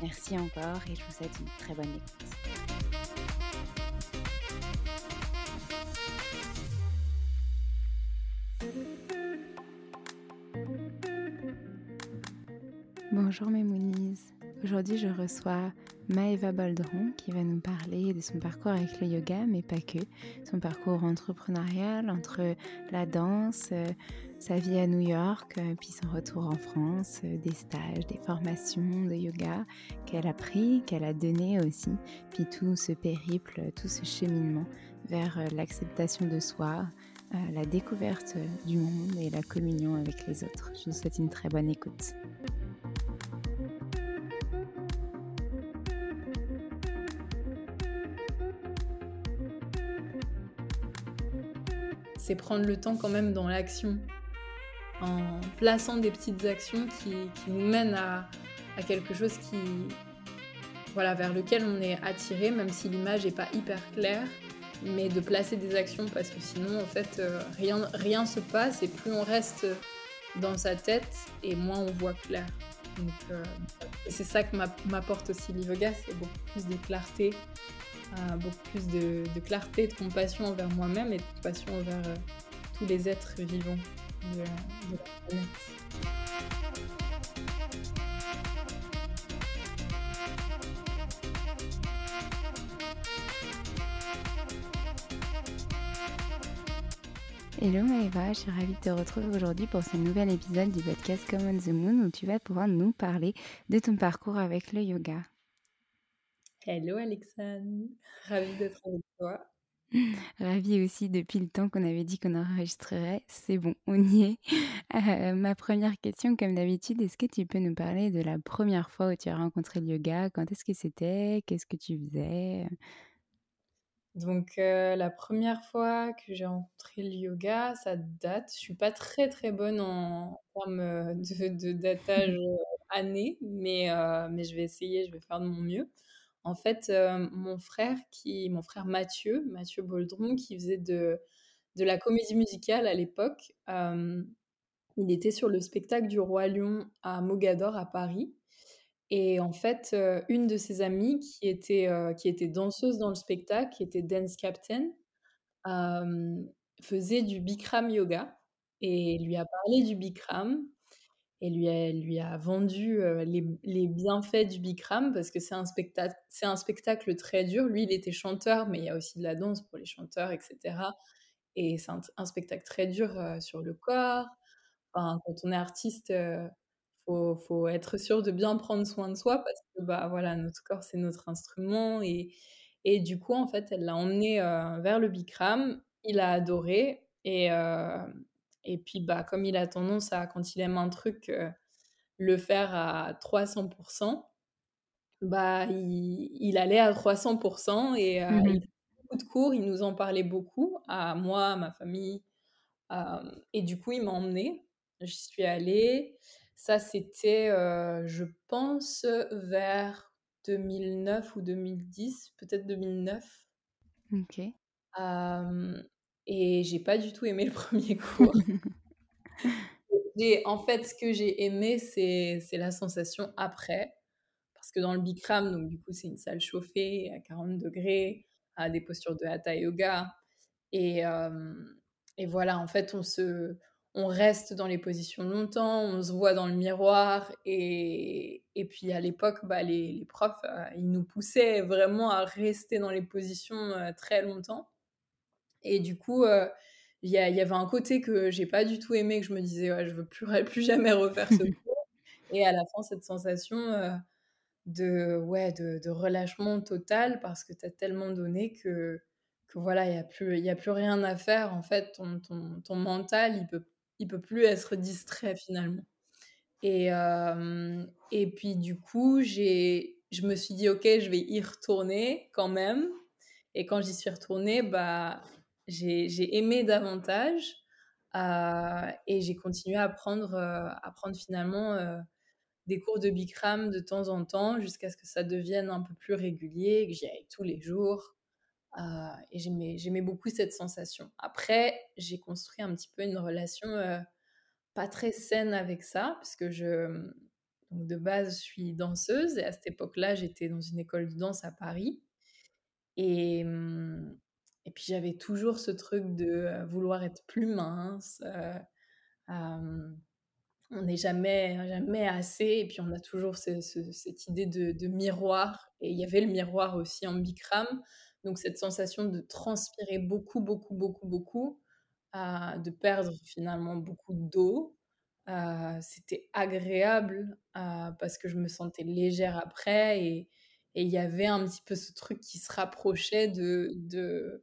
Merci encore et je vous souhaite une très bonne écoute. Bonjour mes Moonies. Aujourd'hui, je reçois Maëva Baldron qui va nous parler de son parcours avec le yoga, mais pas que. Son parcours entrepreneurial entre la danse, sa vie à New York, puis son retour en France, des stages, des formations de yoga qu'elle a pris, qu'elle a donné aussi, puis tout ce périple, tout ce cheminement vers l'acceptation de soi, la découverte du monde et la communion avec les autres. Je vous souhaite une très bonne écoute. c'est prendre le temps quand même dans l'action, en plaçant des petites actions qui, nous mènent à, quelque chose qui, voilà, vers lequel on est attiré, même si l'image n'est pas hyper claire, mais de placer des actions parce que sinon, en fait, euh, rien, rien se passe et plus on reste dans sa tête et moins on voit clair. Donc, euh, c'est ça que m'apporte aussi le yoga, c'est beaucoup plus de clarté, euh, beaucoup plus de, clarté, de compassion envers moi-même et de compassion envers tous les êtres vivants de, la planète. Hello Maëva, je suis ravie de te retrouver aujourd'hui pour ce nouvel épisode du podcast Come on the Moon où tu vas pouvoir nous parler de ton parcours avec le yoga. Hello Alexandre, ravie d'être avec toi. Ravie aussi depuis le temps qu'on avait dit qu'on enregistrerait. C'est bon, on y est. Euh, ma première question, comme d'habitude, est-ce que tu peux nous parler de la première fois où tu as rencontré le yoga? Quand est-ce que c'était? Qu'est-ce que tu faisais? Donc euh, la première fois que j'ai rencontré le yoga, ça date. Je suis pas très très bonne en termes euh, de, de datage année, mais, mais je vais essayer, je vais faire de mon mieux. En fait, mon frère qui, mon frère Mathieu, Mathieu Boldron, qui faisait de, de la comédie musicale à l'époque, il était sur le spectacle du Roi Lion à Mogador à Paris. Et en fait, euh, une de ses amies qui était, euh, qui était danseuse dans le spectacle, qui était Dance Captain, faisait du Bikram yoga et lui a parlé du Bikram et lui a, lui a vendu euh, les, bienfaits du Bikram parce que c'est un, spectacle, un spectacle très dur. Lui, il était chanteur, mais il y a aussi de la danse pour les chanteurs, etc. Et c'est un, spectacle très dur sur le corps. Quand on est artiste, faut, faut être sûr de bien prendre soin de soi parce que bah voilà notre corps c'est notre instrument et, et du coup en fait elle l'a emmené euh, vers le Bikram il a adoré et euh, et puis bah comme il a tendance à quand il aime un truc euh, le faire à 300% bah il, il allait à 300% et mmh il faisait beaucoup de cours il nous en parlait beaucoup à moi à ma famille et du coup il m'a emmené j'y suis allée ça, c'était, euh, je pense, vers 2009 ou 2010, peut-être 2009. Ok. Et j'ai pas du tout aimé le premier cours. en fait, ce que j'ai aimé, c'est la sensation après. Parce que dans le Bikram, donc du coup, c'est une salle chauffée à 40 degrés, à des postures de Hatha Yoga. Et, et voilà, en fait, on se, on reste dans les positions longtemps, on se voit dans le miroir. Et, et puis à l'époque, bah, les, profs, euh, ils nous poussaient vraiment à rester dans les positions euh, très longtemps. Et du coup, euh, il y, avait un côté que j'ai pas du tout aimé, que je me disais, ouais, je veux plus, plus jamais refaire ce cours. et à la fin, cette sensation de, ouais, de, de, relâchement total parce que tu as tellement donné que, que voilà, il n'y a, plus, y a plus rien à faire. En fait, ton, ton, ton mental, il peut il peut plus être distrait finalement. Et, et puis du coup, j'ai, je me suis dit, ok, je vais y retourner quand même. Et quand j'y suis retournée, bah, j'ai, aimé davantage. et j'ai continué à prendre, à prendre finalement des cours de Bikram de temps en temps jusqu'à ce que ça devienne un peu plus régulier, que j'y aille tous les jours. Euh, et j'aimais beaucoup cette sensation. Après, j'ai construit un petit peu une relation euh, pas très saine avec ça, parce que je, donc de base, je suis danseuse, et à cette époque-là, j'étais dans une école de danse à Paris. Et, hum, et puis j'avais toujours ce truc de vouloir être plus mince. on n'est jamais, jamais assez, et puis on a toujours cette idée de, miroir. Et il y avait le miroir aussi en Bikram. Donc cette sensation de transpirer beaucoup, beaucoup, beaucoup, beaucoup, de perdre finalement beaucoup d'eau, euh, c'était agréable euh, parce que je me sentais légère après et il y avait un petit peu ce truc qui se rapprochait de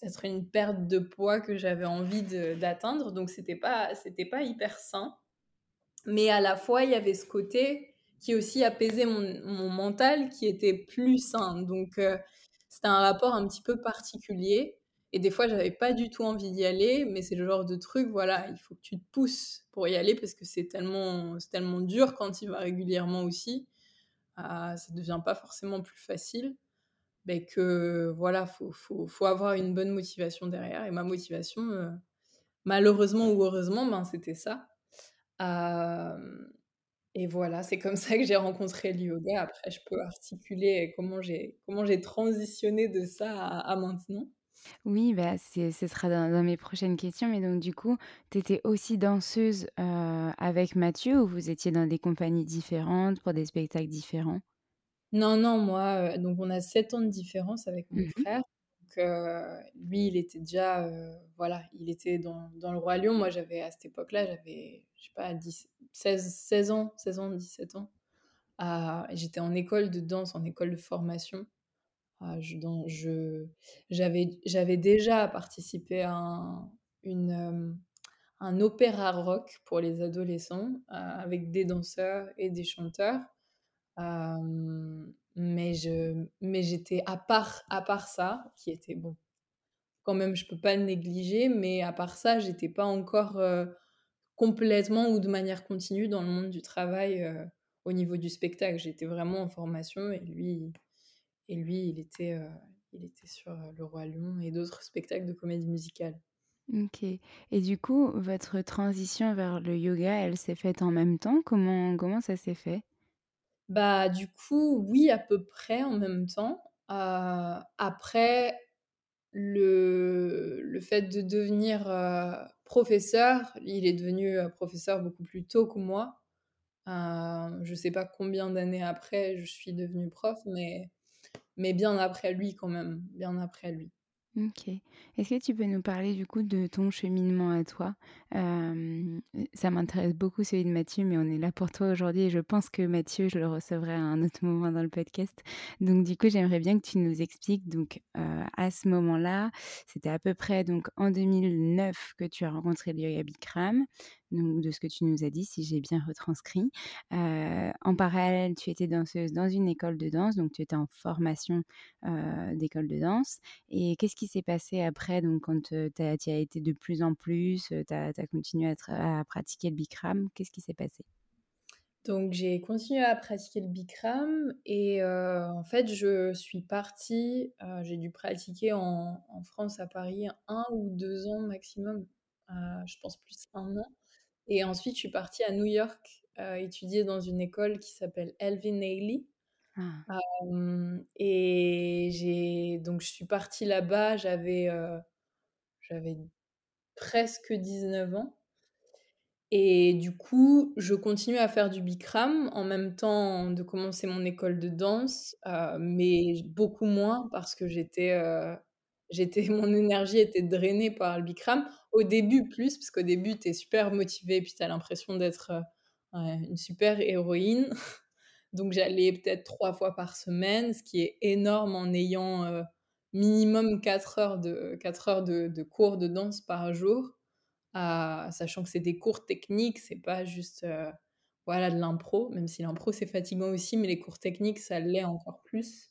peut-être une perte de poids que j'avais envie d'atteindre. Donc c'était pas c'était pas hyper sain, mais à la fois il y avait ce côté qui aussi apaisait mon, mon mental qui était plus sain. Donc c'était un rapport un petit peu particulier. Et des fois, j'avais pas du tout envie d'y aller, mais c'est le genre de truc, voilà, il faut que tu te pousses pour y aller parce que c'est tellement, tellement dur quand il va régulièrement aussi. Euh, ça devient pas forcément plus facile. Ben que voilà, faut, faut, faut, avoir une bonne motivation derrière. Et ma motivation, euh, malheureusement ou heureusement, ben, c'était ça. Et voilà, c'est comme ça que j'ai rencontré le yoga. Après, je peux articuler comment j'ai comment j'ai transitionné de ça à, maintenant. Oui, bah, ce sera dans, mes prochaines questions. Mais donc, du coup, tu étais aussi danseuse avec Mathieu ou vous étiez dans des compagnies différentes pour des spectacles différents? Non, non, moi, euh, donc on a 7 ans de différence avec mon mmh frère. Donc, euh, lui, il était déjà, voilà, il était dans, dans le Roi Lion. Moi, j'avais, à cette époque-là, j'avais, je sais pas, 10, 16, 16 ans, 16 ans, 17 ans. Ah, j'étais en école de danse, en école de formation. Ah, je, j'avais, j'avais déjà participé à un, une, un opéra rock pour les adolescents euh, avec des danseurs et des chanteurs. Mais, je, mais j'étais à part, à part ça, qui était bon, quand même, je peux pas le négliger, mais à part ça, j'étais pas encore complètement ou de manière continue dans le monde du travail au niveau du spectacle. J'étais vraiment en formation et lui, et lui il, était, il était sur Le Roi Lion et d'autres spectacles de comédie musicale. Ok. Et du coup, votre transition vers le yoga, elle s'est faite en même temps? Comment, comment ça s'est fait? Bah, du coup, oui, à peu près en même temps. après, le, le fait de devenir professeur, il est devenu professeur beaucoup plus tôt que moi. je ne sais pas combien d'années après je suis devenue prof, mais, mais bien après lui quand même, bien après lui. OK. Est-ce que tu peux nous parler du coup de ton cheminement à toi? ça m'intéresse beaucoup celui de Mathieu, mais on est là pour toi aujourd'hui et je pense que Mathieu, je le recevrai à un autre moment dans le podcast. Donc du coup, j'aimerais bien que tu nous expliques donc, à ce moment-là, c'était à peu près donc en 2009 que tu as rencontré le Bikram de ce que tu nous as dit, si j'ai bien retranscrit. en parallèle, tu étais danseuse dans une école de danse, donc tu étais en formation d'école de danse. Et qu'est-ce qui s'est passé après, donc quand tu as, été de plus en plus, tu as, continué à, à, pratiquer le Bikram, qu'est-ce qui s'est passé? Donc j'ai continué à pratiquer le Bikram et en fait je suis partie, j'ai dû pratiquer en, en, France à Paris un ou deux ans maximum, je pense plus un an. Et ensuite, je suis partie à New York euh, étudier dans une école qui s'appelle Elvin Ailey. Ah. et j'ai donc je suis partie là-bas, j'avais euh, j'avais presque 19 ans. Et du coup, je continue à faire du Bikram en même temps de commencer mon école de danse, euh, mais beaucoup moins parce que j'étais j'étais mon énergie était drainée par le Bikram. Au début plus, parce qu'au début tu es super motivée, puis tu as l'impression d'être euh, une super héroïne. Donc j'allais peut-être trois fois par semaine, ce qui est énorme en ayant euh, minimum 4 heures, de, 4 heures de, cours de danse par jour, sachant que c'est des cours techniques, c'est pas juste euh, voilà, de l'impro, même si l'impro c'est fatigant aussi, mais les cours techniques ça l'est encore plus.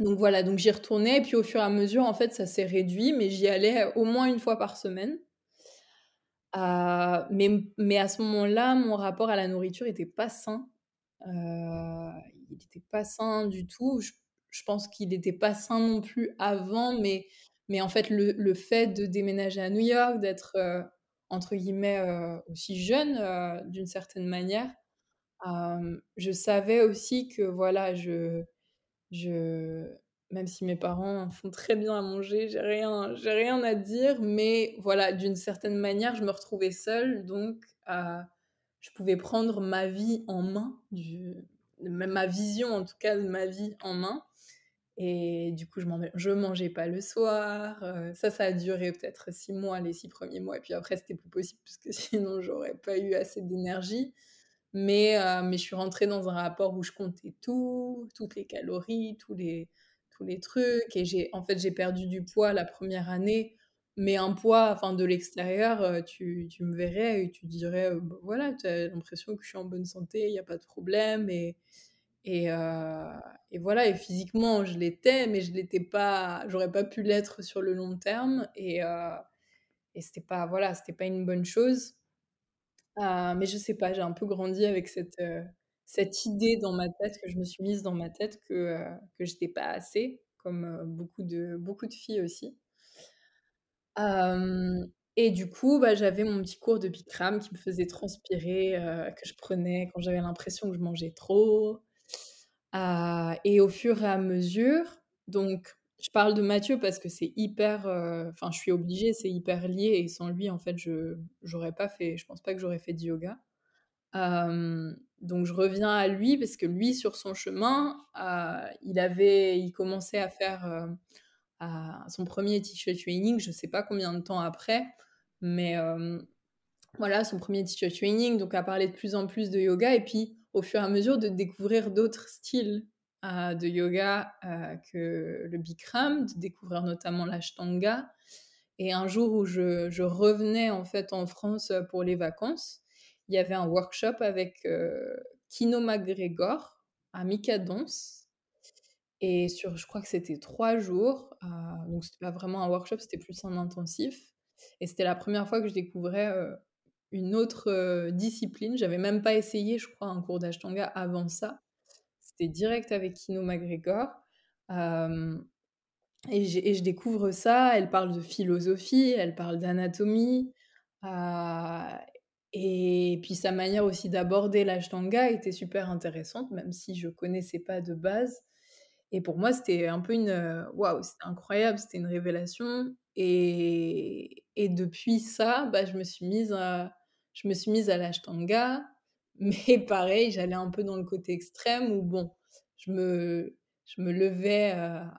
Donc voilà, donc j'y retournais et puis au fur et à mesure, en fait, ça s'est réduit, mais j'y allais au moins une fois par semaine. Euh, mais, mais à ce moment-là, mon rapport à la nourriture était pas sain. Euh, il n'était pas sain du tout. Je, pense qu'il n'était pas sain non plus avant, mais, mais en fait, le, le fait de déménager à New York, d'être euh, entre guillemets aussi jeune d'une certaine manière, je savais aussi que voilà, je je, même si mes parents font très bien à manger, j'ai rien, j'ai rien à dire, mais voilà, d'une certaine manière, je me retrouvais seule, donc je pouvais prendre ma vie en main, du, ma vision en tout cas de ma vie en main. Et du coup, je, je mangeais pas le soir. Euh, ça, ça a duré peut-être six mois, les six premiers mois. Et puis après, c'était plus possible parce que sinon, j'aurais pas eu assez d'énergie. Mais, euh, mais je suis rentrée dans un rapport où je comptais tout, toutes les calories, tous les, tous les trucs. Et j'ai, en fait, j'ai perdu du poids la première année. Mais un poids, enfin, de l'extérieur, euh, tu, tu, me verrais et tu dirais, euh, bah, voilà, tu as l'impression que je suis en bonne santé, il n'y a pas de problème. Et, Et, et voilà, et physiquement, je l'étais, mais je l'étais pas, j'aurais pas pu l'être sur le long terme. Et, et c'était pas, voilà, c'était pas une bonne chose. Mais je sais pas, j'ai un peu grandi avec cette, cette idée dans ma tête, que je me suis mise dans ma tête que, que j'étais pas assez, comme beaucoup, de, beaucoup de filles aussi. et du coup, bah, j'avais mon petit cours de Bikram qui me faisait transpirer, que je prenais quand j'avais l'impression que je mangeais trop. et au fur et à mesure, donc je parle de Mathieu parce que c'est hyper, enfin je suis obligée, c'est hyper lié et sans lui en fait je j'aurais pas fait, je pense pas que j'aurais fait du yoga. donc je reviens à lui parce que lui sur son chemin, il avait, il commençait à faire son premier teacher training, je sais pas combien de temps après, mais voilà son premier teacher training, donc à parler de plus en plus de yoga et puis au fur et à mesure de découvrir d'autres styles de yoga que le Bikram, de découvrir notamment l'Ashtanga. Et un jour où je, revenais en fait en France pour les vacances, il y avait un workshop avec Kino McGregor à Mikadons. Et sur, je crois que c'était trois jours, donc c'était pas vraiment un workshop, c'était plus un intensif. Et c'était la première fois que je découvrais une autre discipline. J'avais même pas essayé, je crois, un cours d'Ashtanga avant ça. C'était direct avec Kino McGregor. et, je découvre ça. Elle parle de philosophie, elle parle d'anatomie. et puis sa manière aussi d'aborder l'ashtanga était super intéressante, même si je connaissais pas de base. Et pour moi, c'était un peu une. Waouh, c'était incroyable, c'était une révélation. Et, et depuis ça, bah, je me suis mise à, je me suis mise à l'ashtanga. Mais pareil, j'allais un peu dans le côté extrême où, bon, je me, je me levais à,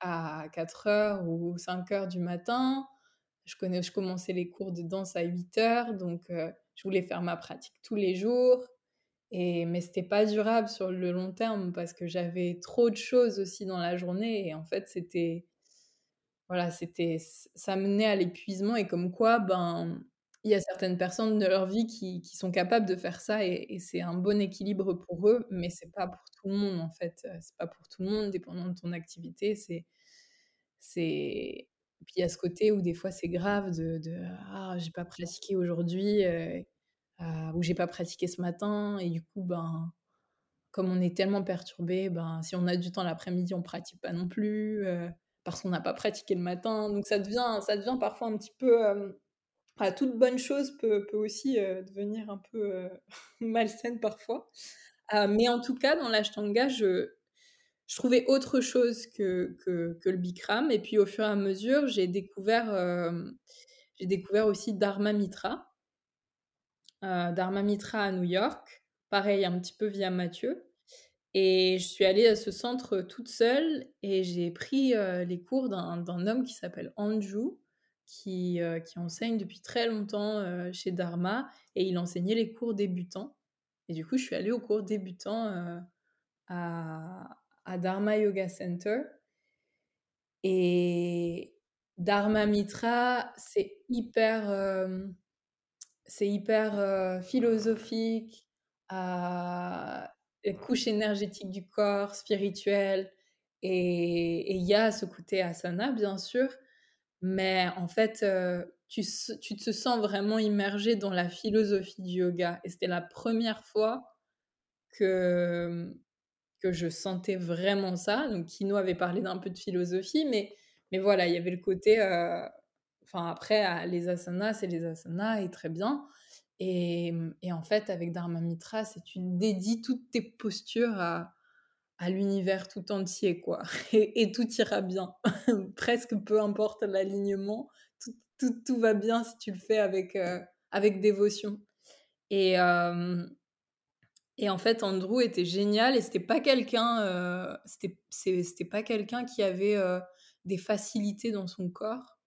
à 4 heures ou 5 heures du matin. Je, connais, je commençais les cours de danse à 8 heures, donc je voulais faire ma pratique tous les jours. Et, mais c'était pas durable sur le long terme parce que j'avais trop de choses aussi dans la journée et en fait c'était voilà c'était ça menait à l'épuisement et comme quoi ben il y a certaines personnes de leur vie qui, qui sont capables de faire ça et, c'est un bon équilibre pour eux, mais c'est pas pour tout le monde en fait. C'est pas pour tout le monde, dépendant de ton activité. C'est, c'est. Puis il y a ce côté où des fois c'est grave de, de ah j'ai pas pratiqué aujourd'hui euh, euh, ou j'ai pas pratiqué ce matin et du coup ben comme on est tellement perturbé, ben si on a du temps l'après-midi on pratique pas non plus euh, parce qu'on n'a pas pratiqué le matin. Donc ça devient ça devient parfois un petit peu toute bonne chose peut, aussi devenir un peu malsaine parfois. mais en tout cas, dans l'ashtanga, je, trouvais autre chose que, que, le Bikram. Et puis au fur et à mesure, j'ai découvert, j'ai découvert aussi Dharma Mitra. Dharma Mitra à New York. Pareil, un petit peu via Mathieu. Et je suis allée à ce centre toute seule et j'ai pris les cours d'un homme qui s'appelle Anju, qui, euh, qui enseigne depuis très longtemps euh, chez Dharma et il enseignait les cours débutants. Et du coup, je suis allée au cours débutants euh, à, Dharma Yoga Center. Et Dharma Mitra, c'est hyper, c'est hyper philosophique, à couche énergétique du corps, spirituelle. Et il y a ce côté asana, bien sûr, mais en fait, tu, tu, te sens vraiment immergé dans la philosophie du yoga. Et c'était la première fois que, que je sentais vraiment ça. Donc, Kino avait parlé d'un peu de philosophie, mais, mais voilà, il y avait le côté. Enfin, après, les asanas, c'est les asanas, et très bien. Et, et en fait, avec Dharma Mitra, c'est tu dédies toutes tes postures à, à l'univers tout entier, quoi. Et, tout ira bien. Presque peu importe l'alignement, tout, tout, tout, va bien si tu le fais avec, euh, avec dévotion. Et, euh, et en fait, Andrew était génial et c'était pas quelqu'un euh, c'était pas quelqu'un qui avait des facilités dans son corps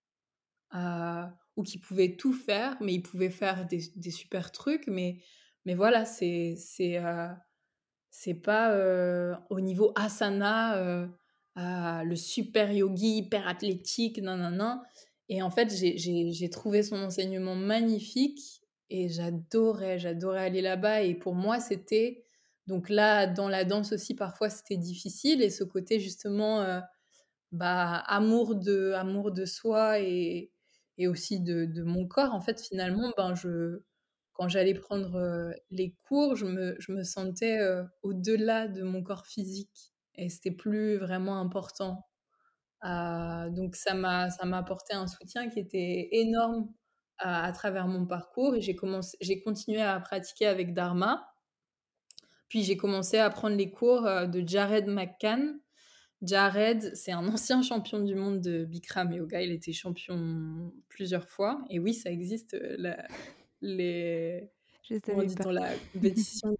ou qui pouvait tout faire, mais il pouvait faire des, des super trucs. Mais, mais voilà, c'est c'est pas au niveau asana, le super yogi, hyper athlétique, non, non, non. Et en fait, j'ai trouvé son enseignement magnifique et j'adorais, j'adorais aller là-bas. Et pour moi, c'était donc là, dans la danse aussi, parfois, c'était difficile. Et ce côté, justement, bah, amour, de, amour de soi et, et aussi de, de, mon corps, en fait, finalement, ben, je, quand j'allais prendre euh, les cours, je me, sentais euh, au-delà de mon corps physique. Et c'était plus vraiment important. donc ça m'a ça m'a apporté un soutien qui était énorme à, travers mon parcours et j'ai commencé j'ai continué à pratiquer avec Dharma puis j'ai commencé à prendre les cours euh, de Jared McCann. Jared, c'est un ancien champion du monde de Bikram Yoga. Il était champion plusieurs fois. Et oui, ça existe, euh, les... Je comment dit la compétition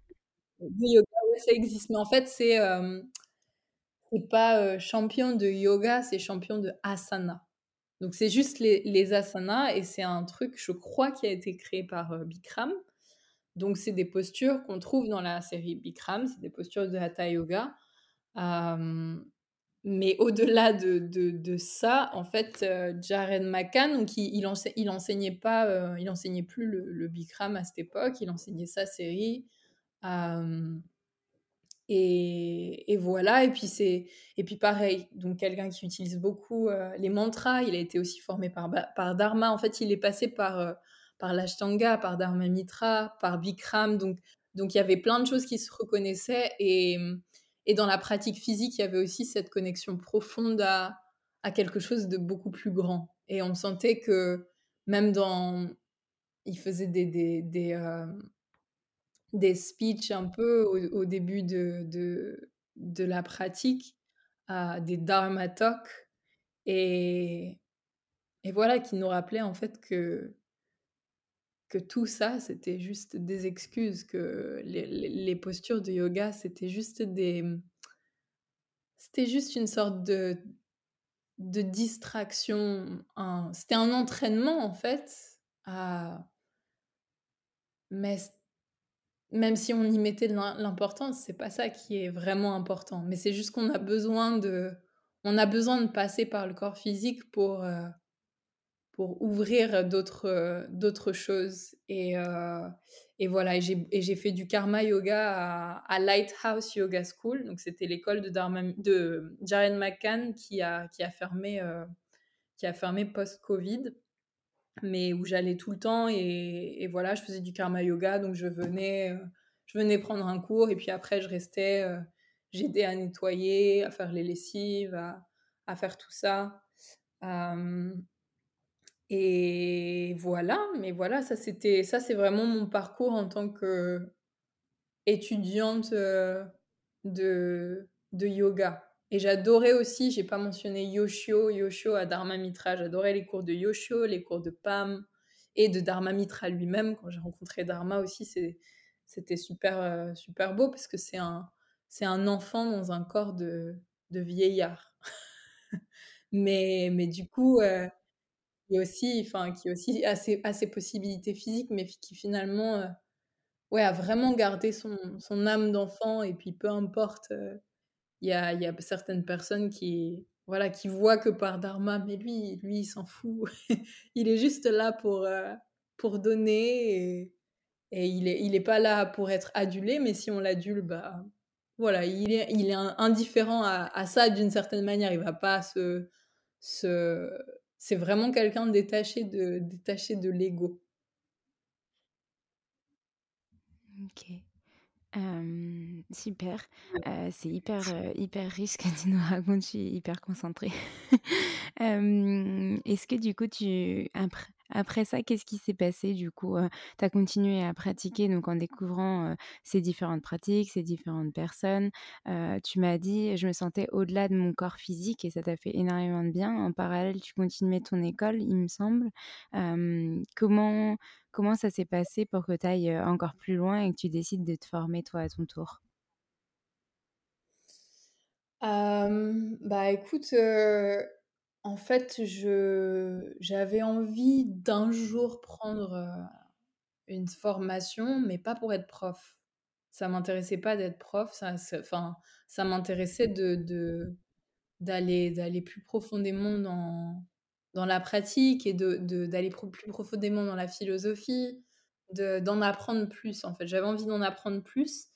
de yoga. Oui, ça existe. Mais en fait, c'est euh, c'est pas champion de yoga, c'est champion de asana. Donc, c'est juste les, les asanas. Et c'est un truc, je crois, qui a été créé par Bikram. Donc, c'est des postures qu'on trouve dans la série Bikram, c'est des postures de Hatha Yoga. Mais au-delà de, de, ça, en fait, Jared McCann, donc il, il, enseignait pas, il enseignait plus le, Bikram à cette époque, il enseignait sa série. Et, et, voilà, et puis c'est et puis pareil, donc quelqu'un qui utilise beaucoup les mantras, il a été aussi formé par, par Dharma. En fait, il est passé par par l'Ashtanga, par Dharma Mitra, par Bikram. Donc, donc il y avait plein de choses qui se reconnaissaient. Et, et dans la pratique physique, il y avait aussi cette connexion profonde à, à quelque chose de beaucoup plus grand. Et on sentait que même dans... Il faisait des, des, des, euh, des speeches un peu au, début de, de, de, la pratique, à des Dharma Talks. Et, et voilà, qui nous rappelait en fait que que tout ça, c'était juste des excuses, que les, postures de yoga, c'était juste des... C'était juste une sorte de, de distraction. C'était un entraînement, en fait. Mais même si on y mettait l'importance, c'est pas ça qui est vraiment important. Mais c'est juste qu'on a besoin de... On a besoin de passer par le corps physique pour... Euh, pour ouvrir d'autres d'autres choses. Et, euh, et voilà et j'ai fait du karma yoga à, Lighthouse Yoga School. Donc c'était l'école de, de Jaren McCann qui a qui a fermé euh, qui a fermé post Covid mais où j'allais tout le temps. Et, et, voilà je faisais du karma yoga. Donc je venais euh, je venais prendre un cours et puis après je restais j'aidais à nettoyer à faire les lessives à, à faire tout ça et voilà, mais voilà, ça c'était ça c'est vraiment mon parcours en tant que étudiante euh, de, de yoga. Et j'adorais aussi, j'ai pas mentionné Yoshio, Yoshio à Dharma Mitra, j'adorais les cours de Yoshio, les cours de Pam et de Dharma Mitra lui-même. Quand j'ai rencontré Dharma aussi, c'était super, euh, super beau parce que c'est un, c'est un enfant dans un corps de, de vieillard. mais, mais du coup, euh, qui aussi, enfin, qui aussi a ses, possibilités physiques, mais qui finalement, euh, ouais, a vraiment gardé son, son âme d'enfant. Et puis, peu importe, euh, il y, a, y, a, certaines personnes qui, voilà, qui voient que par dharma, mais lui, lui, il s'en fout. il est juste là pour, euh, pour donner et, il est, il est pas là pour être adulé, mais si on l'adule, bah, voilà, il est, il est indifférent à, à ça d'une certaine manière. Il va pas se, se c'est vraiment quelqu'un détaché de, détaché de l'ego. Ok. Super. c'est hyper, hyper riche que tu nous racontes. Je suis hyper concentrée. Est-ce que du coup, tu, après, après ça, qu'est-ce qui s'est passé du coup Tu as continué à pratiquer donc en découvrant ces différentes pratiques, ces différentes personnes. tu m'as dit, je me sentais au-delà de mon corps physique et ça t'a fait énormément de bien. En parallèle, tu continuais ton école, il me semble. comment, comment ça s'est passé pour que tu ailles encore plus loin et que tu décides de te former toi à ton tour? Bah écoute, en fait, je j'avais envie d'un jour prendre, une formation, mais pas pour être prof. Ça m'intéressait pas d'être prof, ça enfin, ça m'intéressait de d'aller d'aller plus profondément dans dans la pratique et de d'aller plus profondément dans la philosophie, d'en apprendre plus, en fait. J'avais envie d'en apprendre plus,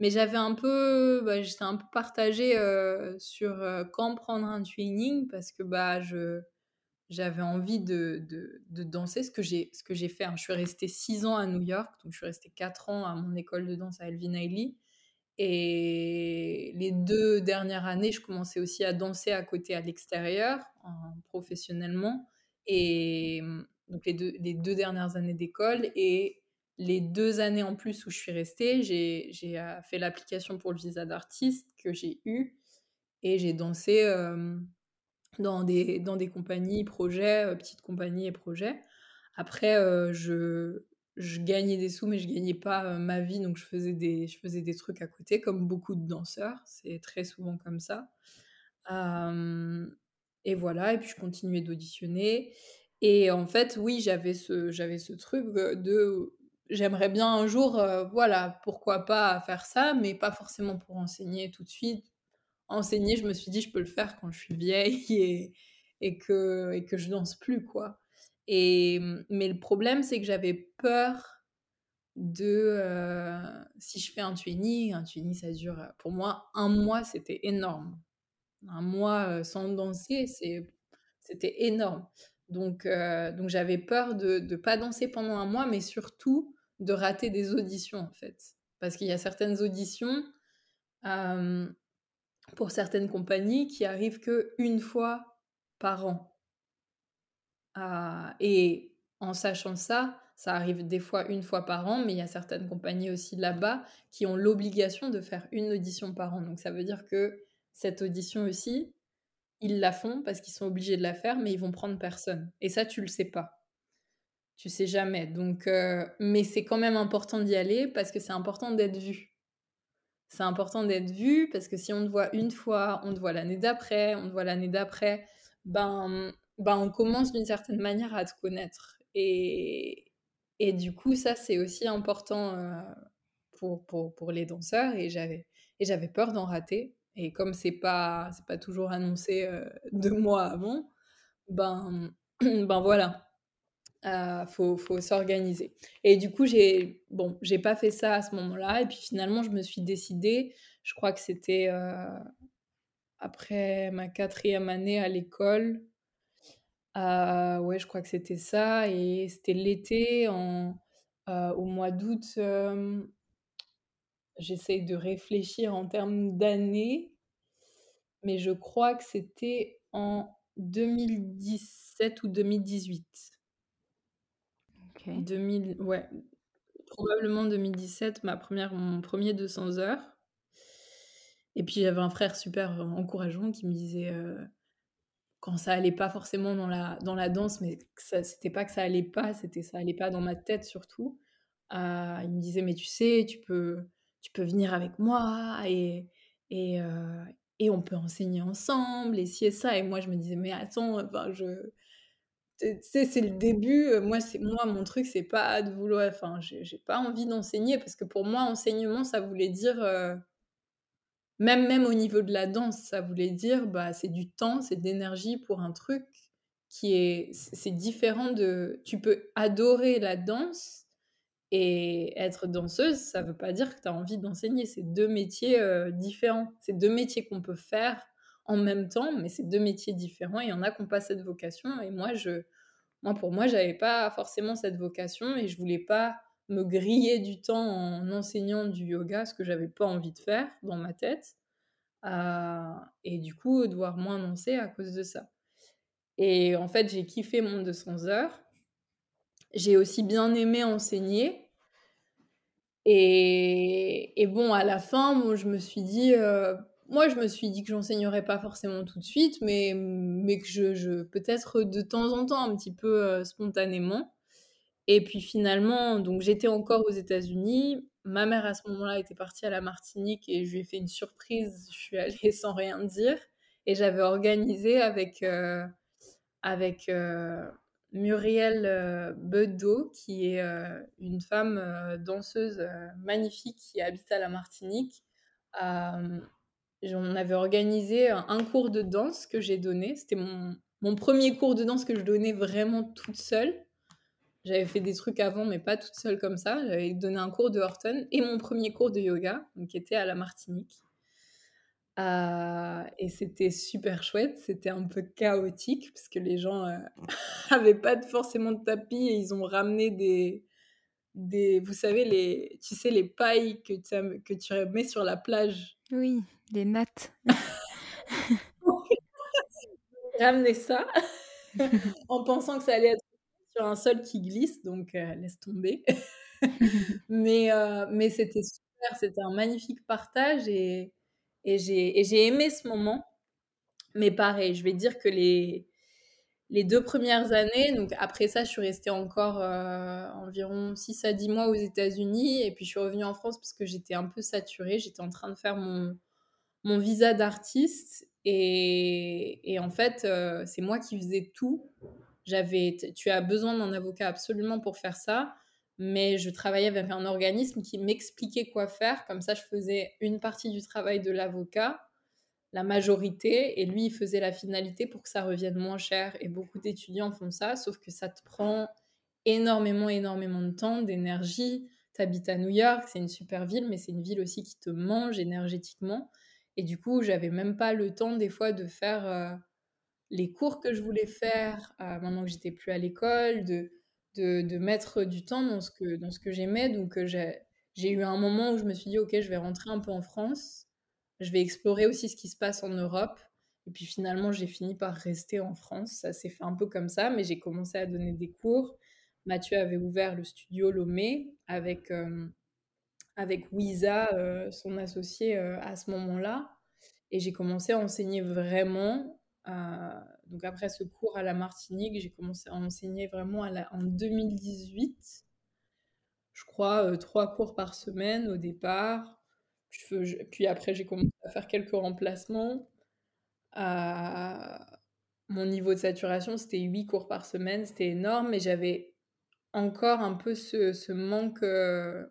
Mais j'avais un peu, bah, j'étais un peu partagée sur quand prendre un training parce que bah, je, j'avais envie de, de, de, danser, ce que j'ai, fait. Hein. Je suis restée six ans à New York, donc je suis restée quatre ans à mon école de danse à Elvin Ailey. Et les deux dernières années, je commençais aussi à danser à côté à l'extérieur, professionnellement. Et donc les deux, les deux dernières années d'école et les deux années en plus où je suis restée, j'ai, j'ai fait l'application pour le visa d'artiste que j'ai eu et j'ai dansé dans, des, dans des compagnies, projets, petites compagnies et projets. Après, je, je gagnais des sous, mais je gagnais pas ma vie, donc je faisais, des, je faisais des trucs à côté, comme beaucoup de danseurs. C'est très souvent comme ça. et voilà, et puis je continuais d'auditionner. Et en fait, oui, j'avais ce, j'avais ce truc de j'aimerais bien un jour, voilà, pourquoi pas faire ça, mais pas forcément pour enseigner tout de suite. Enseigner, je me suis dit, je peux le faire quand je suis vieille et, et, que, et que je danse plus, quoi. Mmh, mais le problème, c'est que j'avais peur de. si je fais un tuini, un tuini, ça dure. Pour moi, un mois, c'était énorme. Un mois sans danser, c'était énorme. Donc, donc j'avais peur de ne pas danser pendant un mois, mais surtout de rater des auditions, en fait. Parce qu'il y a certaines auditions pour certaines compagnies qui arrivent qu'une fois par an. Ah, et en sachant ça, ça arrive des fois une fois par an, mais il y a certaines compagnies aussi là-bas qui ont l'obligation de faire une audition par an. Donc ça veut dire que cette audition aussi, ils la font parce qu'ils sont obligés de la faire, mais ils vont prendre personne. Et ça, tu le sais pas. Tu sais jamais. Donc, euh, mais c'est quand même important d'y aller parce que c'est important d'être vu. C'est important d'être vu parce que si on te voit une fois, on te voit l'année d'après, on te voit l'année d'après, ben bah, on commence d'une certaine manière à te connaître. Et, et du coup, ça, c'est aussi important euh, pour, pour, pour, les danseurs. Et j'avais, et j'avais peur d'en rater. Et comme c'est pas, c'est pas toujours annoncé euh, deux mois avant, ben, ben voilà, euh, faut, faut s'organiser. Et du coup, j'ai, bon, j'ai pas fait ça à ce moment-là. Et puis finalement, je me suis décidée, je crois que c'était après ma quatrième année à l'école, euh, ouais, je crois que c'était ça et c'était l'été en au mois d'août, j'essaye de réfléchir en termes d'années, mais je crois que c'était en 2017 ou 2018. OK. 2000 ouais, probablement 2017, ma première mon premier 200 heures et puis j'avais un frère super encourageant qui me disait, quand ça allait pas forcément dans la, dans la danse, mais c'était pas que ça allait pas, c'était ça allait pas dans ma tête surtout. Euh, il me disait mais tu sais, tu peux, tu peux venir avec moi et et, euh, et on peut enseigner ensemble et si et ça. Et moi je me disais mais attends, enfin je, tu sais c'est le début. Moi c'est moi mon truc c'est pas de vouloir, enfin j'ai pas envie d'enseigner parce que pour moi enseignement ça voulait dire euh, même, même au niveau de la danse, ça voulait dire, bah, c'est du temps, c'est de l'énergie pour un truc qui est, c'est différent de, tu peux adorer la danse et être danseuse, ça veut pas dire que tu as envie d'enseigner. C'est deux métiers euh, différents. C'est deux métiers qu'on peut faire en même temps, mais c'est deux métiers différents. Il y en a qui n'ont pas cette vocation. Et moi, je, moi pour moi, j'avais pas forcément cette vocation et je voulais pas me griller du temps en enseignant du yoga, ce que j'avais pas envie de faire dans ma tête. Euh, et du coup, devoir moins danser à cause de ça. Et en fait, j'ai kiffé mon 200 heures. J'ai aussi bien aimé enseigner. Et, et bon, à la fin, moi, je me suis dit, euh, moi, je me suis dit que j'enseignerais pas forcément tout de suite, mais, mais que je, peut-être de temps en temps, un petit peu euh, spontanément. Et puis finalement, donc j'étais encore aux États-Unis. Ma mère à ce moment-là était partie à la Martinique et je lui ai fait une surprise. Je suis allée sans rien dire et j'avais organisé avec euh, avec euh, Muriel euh, qui est une femme danseuse magnifique qui habite à la Martinique. on avait organisé un, cours de danse que j'ai donné. C'était mon, mon premier cours de danse que je donnais vraiment toute seule. J'avais fait des trucs avant, mais pas toute seule comme ça. J'avais donné un cours de Horton et mon premier cours de yoga, donc, qui était à la Martinique. Euh, et c'était super chouette, c'était un peu chaotique parce que les gens n'avaient pas forcément de tapis et ils ont ramené des, des vous savez, les, tu sais, les pailles que tu, que tu mets sur la plage. Oui, les nattes. ramené ça en pensant que ça allait être sur un sol qui glisse, donc laisse tomber. mais mais c'était super, c'était un magnifique partage et et j'ai aimé ce moment. Mais pareil, je vais dire que les, les deux premières années, donc après ça, je suis restée encore euh, environ 6 à 10 mois aux États-Unis. Et puis je suis revenue en France parce que j'étais un peu saturée. J'étais en train de faire mon, mon visa d'artiste. Et, et, en fait, euh, c'est moi qui faisais tout. J'avais, tu as besoin d'un avocat absolument pour faire ça mais je travaillais avec un organisme qui m'expliquait quoi faire. Comme ça, je faisais une partie du travail de l'avocat, la majorité, et lui, il faisait la finalité pour que ça revienne moins cher. Et beaucoup d'étudiants font ça, sauf que ça te prend énormément, énormément de temps, d'énergie. Tu habites à New York, c'est une super ville, mais c'est une ville aussi qui te mange énergétiquement. Et du coup, j'avais même pas le temps des fois de faire euh, les cours que je voulais faire, euh, maintenant que j'étais plus à l'école, de de, mettre du temps dans ce que, dans ce que j'aimais. Donc euh, j'ai eu un moment où je me suis dit, ok, je vais rentrer un peu en France, je vais explorer aussi ce qui se passe en Europe. Et puis finalement, j'ai fini par rester en France. Ça s'est fait un peu comme ça, mais j'ai commencé à donner des cours. Mathieu avait ouvert le studio Lomé avec, euh, avec Wiza, euh, son associé, à ce moment-là. Et j'ai commencé à enseigner vraiment donc après ce cours à la Martinique, j'ai commencé à enseigner vraiment en 2018. Je crois euh, trois cours par semaine au départ. puis après, j'ai commencé à faire quelques remplacements. mon niveau de saturation, c'était huit cours par semaine. C'était énorme, mais j'avais encore un peu ce, manque. Euh,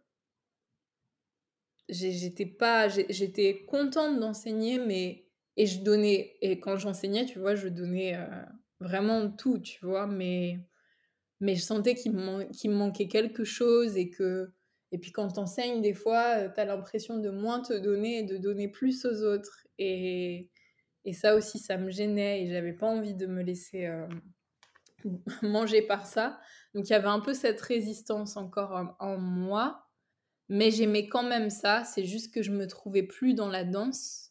j'étais pas, j'étais contente d'enseigner, mais et je donnais, et quand j'enseignais, tu vois, je donnais euh, vraiment tout, tu vois, mais, mais je sentais qu'il me, manquait quelque chose et que. Et puis quand t'enseignes, des fois, euh, tu as l'impression de moins te donner et de donner plus aux autres. Et, et ça aussi, ça me gênait et j'avais pas envie de me laisser euh, manger par ça. Donc il y avait un peu cette résistance encore en moi, mais j'aimais quand même ça. C'est juste que je me trouvais plus dans la danse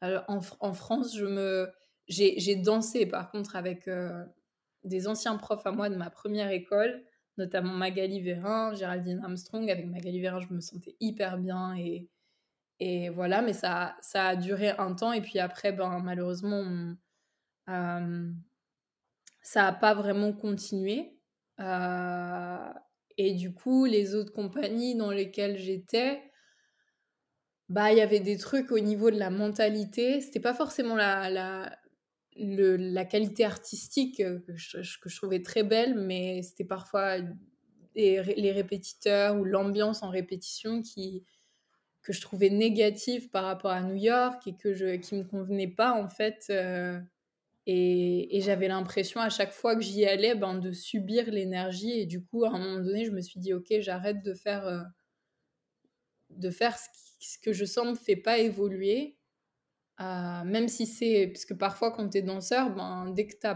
en, France, je me, j'ai, dansé par contre avec euh, des anciens profs à moi de ma première école, notamment Magali Vérin, Géraldine Armstrong. Avec Magali Vérin, je me sentais hyper bien et, et voilà, mais ça, ça a duré un temps et puis après, ben, malheureusement, euh, ça n'a pas vraiment continué. Euh, et du coup, les autres compagnies dans lesquelles j'étais, bah, il y avait des trucs au niveau de la mentalité. C'était pas forcément la, la, le, la qualité artistique euh, que je, que je, trouvais très belle, mais c'était parfois les, répétiteurs ou l'ambiance en répétition qui, que je trouvais négative par rapport à New York et que je, qui me convenait pas en fait. Euh, et, et j'avais l'impression à chaque fois que j'y allais ben, de subir l'énergie. Et du coup, à un moment donné, je me suis dit, ok, j'arrête de faire, euh, de faire ce que je sens me fait pas évoluer. Euh, même si c'est. Parce que parfois, quand tu es danseur, ben, dès que tu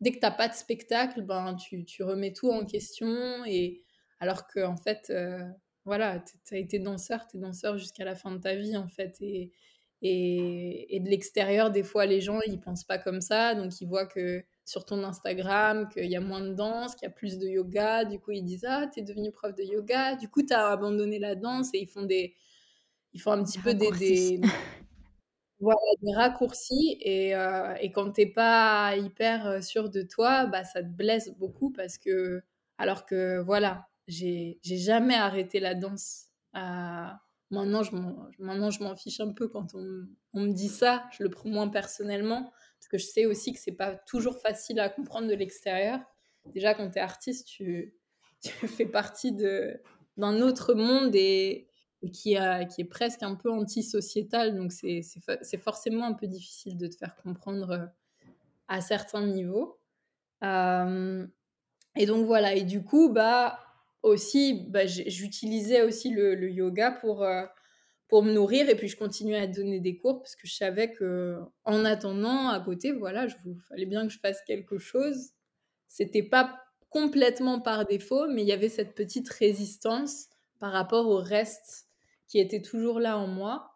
dès que t'as pas de spectacle, ben, tu, tu, remets tout en question. Et alors que, en fait, euh, voilà, tu as été danseur, tu es danseur jusqu'à la fin de ta vie, en fait. Et, et, et de l'extérieur, des fois, les gens, ils pensent pas comme ça. Donc, ils voient que sur ton Instagram qu'il y a moins de danse, qu'il y a plus de yoga. Du coup, ils disent Ah, tu es devenu prof de yoga. Du coup, tu as abandonné la danse et ils font des, il faut un petit peu des, des, voilà, des raccourcis. Et, euh, et quand t'es pas hyper euh, sûr de toi, bah, ça te blesse beaucoup parce que, alors que voilà, j'ai jamais arrêté la danse. Euh, maintenant, je m'en fiche un peu quand on, on, me dit ça. Je le prends moins personnellement parce que je sais aussi que c'est pas toujours facile à comprendre de l'extérieur. Déjà, quand tu es artiste, tu, fais partie d'un autre monde et, qui, a, qui est presque un peu antisociétal. Donc, c'est forcément un peu difficile de te faire comprendre euh, à certains niveaux. Euh, Et donc voilà, et du coup, bah aussi, bah, j'utilisais aussi le, le, yoga pour, euh, pour me nourrir et puis je continuais à donner des cours parce que je savais que en attendant à côté, voilà, il fallait bien que je fasse quelque chose. C'était pas complètement par défaut, mais il y avait cette petite résistance par rapport au reste qui était toujours là en moi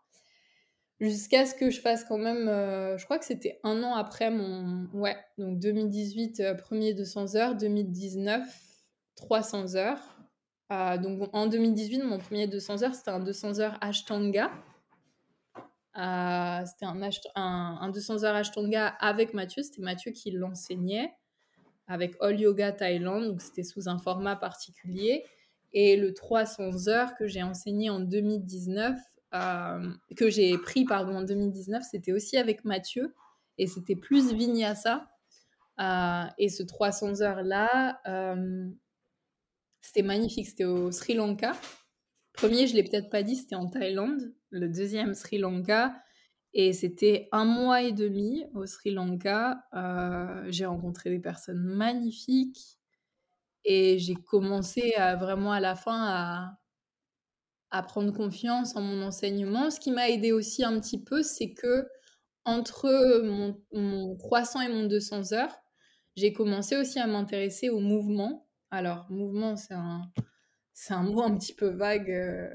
jusqu'à ce que je fasse quand même, euh, je crois que c'était un an après mon, ouais, donc 2018, euh, premier 200 heures, 2019, 300 heures. Euh, donc en 2018, mon premier 200 heures, c'était un 200 heures Ashtanga. c'était un, un, un, 200 heures Ashtanga avec Mathieu, c'était Mathieu qui l'enseignait avec All Yoga Thailand, donc c'était sous un format particulier. Et le 300 heures que j'ai enseigné en 2019, euh, que j'ai pris pardon, en 2019, c'était aussi avec Mathieu et c'était plus Vinyasa. Euh, et ce 300 heures-là, euh, c'était magnifique. C'était au Sri Lanka. Premier, je l'ai peut-être pas dit, c'était en Thaïlande. Le deuxième, Sri Lanka. Et c'était un mois et demi au Sri Lanka. j'ai rencontré des personnes magnifiques. Et j'ai commencé à, vraiment à la fin à, à prendre confiance en mon enseignement. Ce qui m'a aidé aussi un petit peu, c'est que entre mon, 300 et mon 200 heures, j'ai commencé aussi à m'intéresser au mouvement. Alors, mouvement, c'est un, un mot un petit peu vague euh,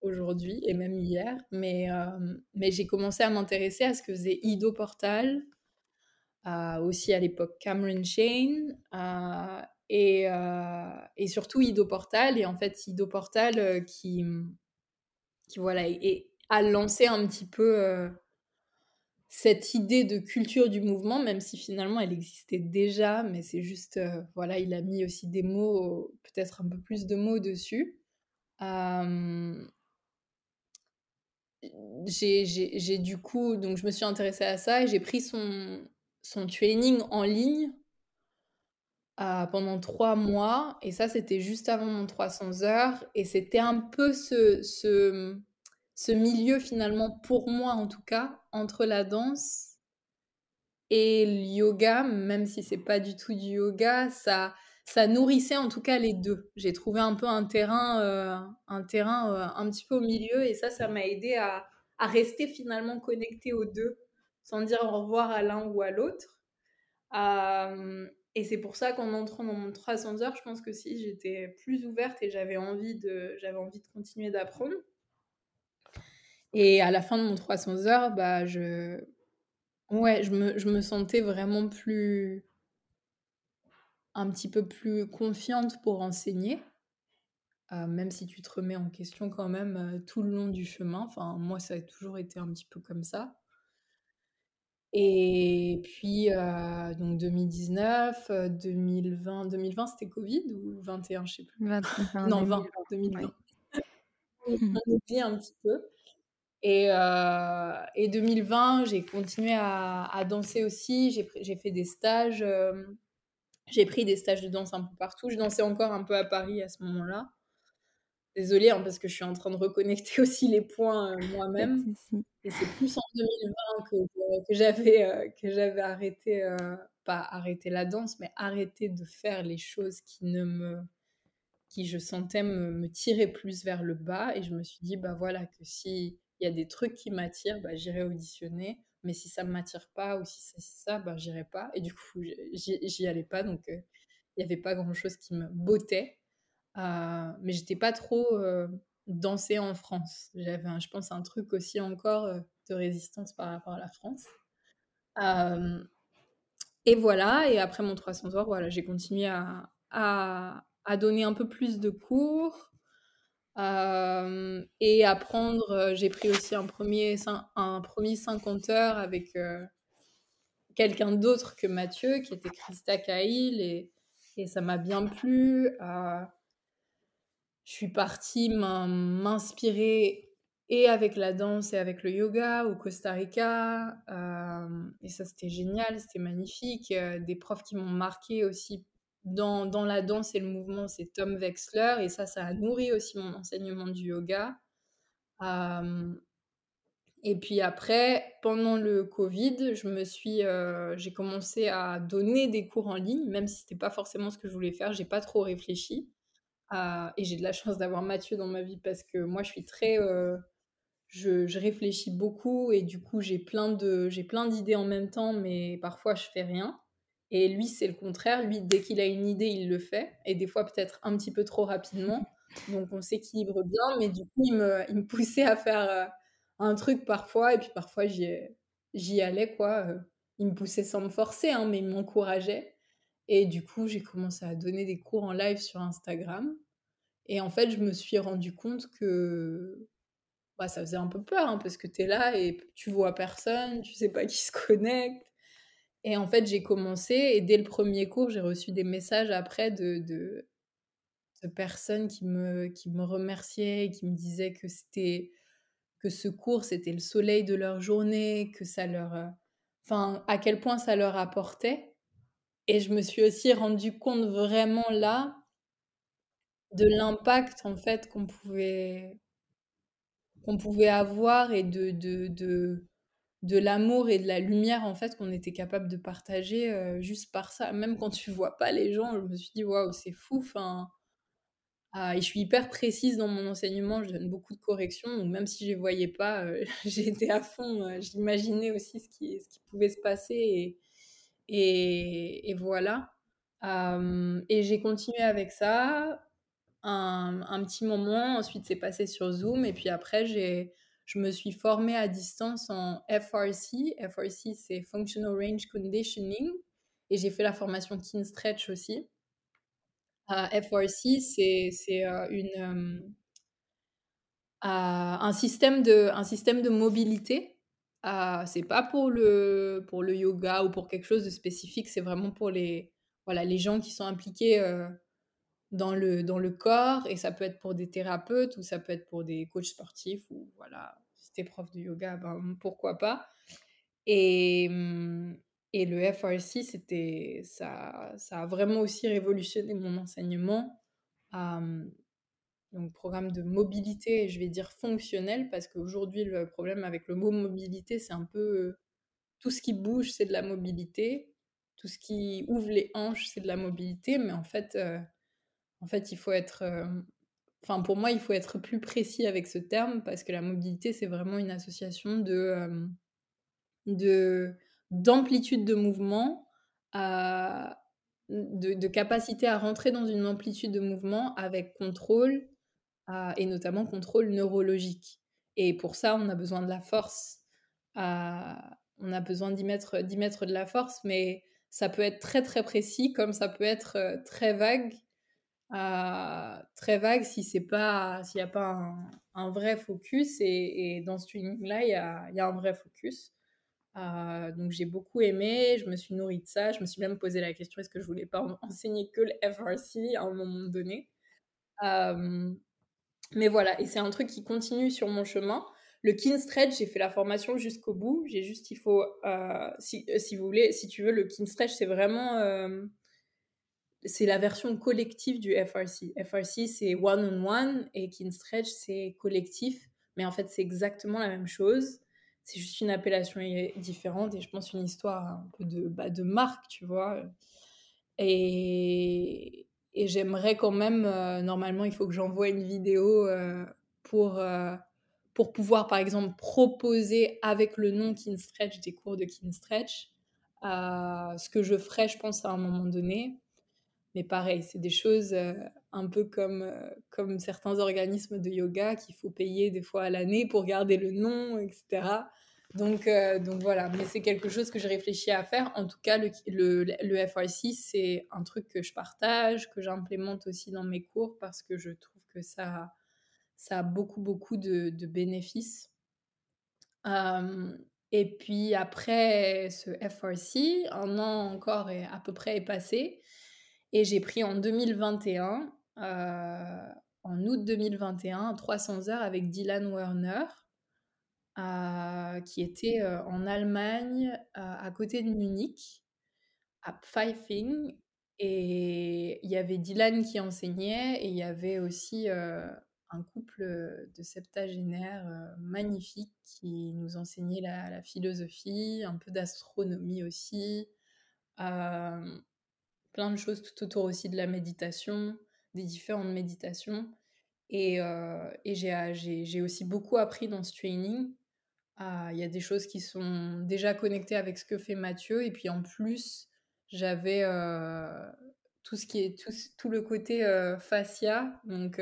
aujourd'hui et même hier, mais, euh, mais j'ai commencé à m'intéresser à ce que faisait Ido Portal, euh, aussi à l'époque Cameron Shane, et, et, surtout Ido Portal. Et en fait, Ido Portal qui, qui voilà, et, a lancé un petit peu cette idée de culture du mouvement, même si finalement elle existait déjà, mais c'est juste, voilà, il a mis aussi des mots, peut-être un peu plus de mots dessus. j'ai du coup, donc je me suis intéressée à ça et j'ai pris son, son training en ligne pendant trois mois. Et ça, c'était juste avant mon 300 heures. Et c'était un peu ce, ce, ce, milieu, finalement, pour moi en tout cas, entre la danse et le yoga, même si c'est pas du tout du yoga, ça, ça nourrissait en tout cas les deux. J'ai trouvé un peu un terrain, euh, un, terrain euh, un petit peu au milieu. Et ça, ça m'a aidé à, rester finalement connecté aux deux, sans dire au revoir à l'un ou à l'autre. Euh, et c'est pour ça qu'en entrant dans mon 300 heures, je pense que si j'étais plus ouverte et j'avais envie de, j'avais envie de continuer d'apprendre. Et à la fin de mon 300 heures, bah, je, ouais, je me, je me sentais vraiment plus, un petit peu plus confiante pour enseigner. Euh, même si tu te remets en question quand même euh, tout le long du chemin. Enfin, moi, ça a toujours été un petit peu comme ça. Et puis, euh, donc 2019, 2020, 2020 c'était Covid ou 21, je sais plus. non, 20, 2020. On oublie un petit peu. Et, euh, et 2020, j'ai continué à, à, danser aussi. J'ai fait des stages. Euh, j'ai pris des stages de danse un peu partout. Je dansais encore un peu à Paris à ce moment-là. Désolée, hein, parce que je suis en train de reconnecter aussi les points moi-même. Et c'est plus en 2020 que, que j'avais euh, que j'avais arrêté, euh, pas arrêté la danse, mais arrêté de faire les choses qui ne me qui je sentais me, me tirer plus vers le bas. Et je me suis dit, bah voilà, que si il y a des trucs qui m'attirent, bah, j'irai auditionner. Mais si ça ne m'attire pas ou si c'est ça, bah, j'irai pas. Et du coup, j'y allais pas. Donc, euh, il n'y avait pas grand-chose qui me bottait. Euh, mais j'étais pas trop euh, dansée en France. J'avais, je pense, un truc aussi encore euh, de résistance par rapport à la France. et voilà, et après mon 300 heures, voilà, j'ai continué à, à, donner un peu plus de cours et apprendre. j'ai pris aussi un premier, un premier 50 heures avec quelqu'un d'autre que Mathieu, qui était Christa Cahill, et, et ça m'a bien plu je suis partie m'inspirer et avec la danse et avec le yoga au Costa Rica. Euh, et ça, c'était génial, c'était magnifique. Euh, des profs qui m'ont marqué aussi dans, la danse et le mouvement, c'est Tom Wexler. Et ça, ça a nourri aussi mon enseignement du yoga. Euh, Et puis après, pendant le Covid, je me suis, euh, j'ai commencé à donner des cours en ligne, même si c'était pas forcément ce que je voulais faire. J'ai pas trop réfléchi. Euh, et j'ai de la chance d'avoir Mathieu dans ma vie parce que moi, je suis très, je, je réfléchis beaucoup et du coup, j'ai plein j'ai plein d'idées en même temps, mais parfois je fais rien. Et lui, c'est le contraire. Lui, dès qu'il a une idée, il le fait. Et des fois, peut-être un petit peu trop rapidement. Donc, on s'équilibre bien. Mais du coup, il me, il me poussait à faire euh, un truc parfois. Et puis, parfois, j'y, j'y allais, quoi. Euh, Il me poussait sans me forcer, hein, mais il m'encourageait. Et du coup, j'ai commencé à donner des cours en live sur Instagram. Et en fait, je me suis rendu compte que bah, ça faisait un peu peur, hein, parce que tu es là et tu vois personne, tu sais pas qui se connecte. Et en fait, j'ai commencé et dès le premier cours, j'ai reçu des messages après de, personnes qui me, qui me remerciaient, qui me disaient que c'était que ce cours c'était le soleil de leur journée, que ça leur, euh, enfin à quel point ça leur apportait. Et je me suis aussi rendu compte vraiment là de l'impact en fait qu'on pouvait pouvait avoir et de, de, de l'amour et de la lumière en fait qu'on était capable de partager euh, juste par ça. Même quand tu vois pas les gens, je me suis dit waouh c'est fou. Enfin, ah, et je suis hyper précise dans mon enseignement, je donne beaucoup de corrections, donc même si je les voyais pas, euh, j'étais à fond, euh, j'imaginais aussi ce qui, ce qui pouvait se passer et, et, et voilà. Et j'ai continué avec ça un, un petit moment, ensuite c'est passé sur Zoom et puis après j'ai je me suis formée à distance en FRC. FRC, c'est Functional Range Conditioning. Et j'ai fait la formation Kin Stretch aussi. Uh, FRC, c'est euh, une, euh, euh, un, système de, un système de mobilité. Euh, c'est pas pour le, pour le yoga ou pour quelque chose de spécifique, c'est vraiment pour les, voilà, les gens qui sont impliqués dans, le, dans le corps. Et ça peut être pour des thérapeutes ou ça peut être pour des coachs sportifs ou voilà, si t'es prof de yoga, ben, pourquoi pas. Et, hum, et le FRC, ça, ça a vraiment aussi révolutionné mon enseignement. Euh, donc, programme de mobilité, je vais dire fonctionnel, parce qu'aujourd'hui, le problème avec le mot mobilité, c'est un peu euh, tout ce qui bouge, c'est de la mobilité. Tout ce qui ouvre les hanches, c'est de la mobilité. Mais en fait, euh, en fait il faut être. euh, Enfin, pour moi, il faut être plus précis avec ce terme, parce que la mobilité, c'est vraiment une association de. euh, de d'amplitude de mouvement, de, capacité à rentrer dans une amplitude de mouvement avec contrôle, et notamment contrôle neurologique. Et pour ça, on a besoin de la force. On a besoin d'y mettre, d'y mettre de la force, mais ça peut être très très précis, comme ça peut être euh, très vague. Euh, très vague si c'est pas s'il n'y a pas un, un vrai focus et, et dans ce tuning là il y a, y a un vrai focus euh, donc j'ai beaucoup aimé, je me suis nourrie de ça, je me suis même posé la question est-ce que je voulais pas en- enseigner que le FRC à un moment donné? Euh, mais voilà, et c'est un truc qui continue sur mon chemin. Le kin stretch, j'ai fait la formation jusqu'au bout. J'ai juste, il faut, si, si vous voulez, si tu veux, le kin stretch, c'est vraiment, c'est la version collective du FRC. FRC, c'est one-on-one et kin stretch, c'est collectif. Mais en fait, c'est exactement la même chose. C'est juste une appellation différente et je pense une histoire un peu de, bah, de marque, tu vois. Et, et j'aimerais quand même, euh, normalement, il faut que j'envoie une vidéo euh, pour, euh, pour pouvoir, par exemple, proposer avec le nom Kin Stretch des cours de Kin Stretch. Ce que je ferais, je pense, à un moment donné. Mais pareil, c'est des choses euh, un peu comme, euh, comme certains organismes de yoga qu'il faut payer des fois à l'année pour garder le nom, etc. Donc, euh, donc voilà, mais c'est quelque chose que j'ai réfléchi à faire. En tout cas, le, le, le FRC, c'est un truc que je partage, que j'implémente aussi dans mes cours parce que je trouve que ça, ça a beaucoup, beaucoup de, de bénéfices. Et puis après ce FRC, un an encore à peu près est passé. Et j'ai pris en 2021, euh, en août 2021, 300 heures avec Dylan Werner, euh, qui était euh, en Allemagne, à côté de Munich, à Pfeifing. Et il y avait Dylan qui enseignait et il y avait aussi un couple de septagénaires magnifiques qui nous enseignaient la, philosophie, un peu d'astronomie aussi, plein de choses tout autour aussi de la méditation, des différentes méditations. Et, et j'ai aussi beaucoup appris dans ce training. Il y a des choses qui sont déjà connectées avec ce que fait Mathieu. Et puis en plus, j'avais tout ce qui est tout, tout le côté fascia. Donc,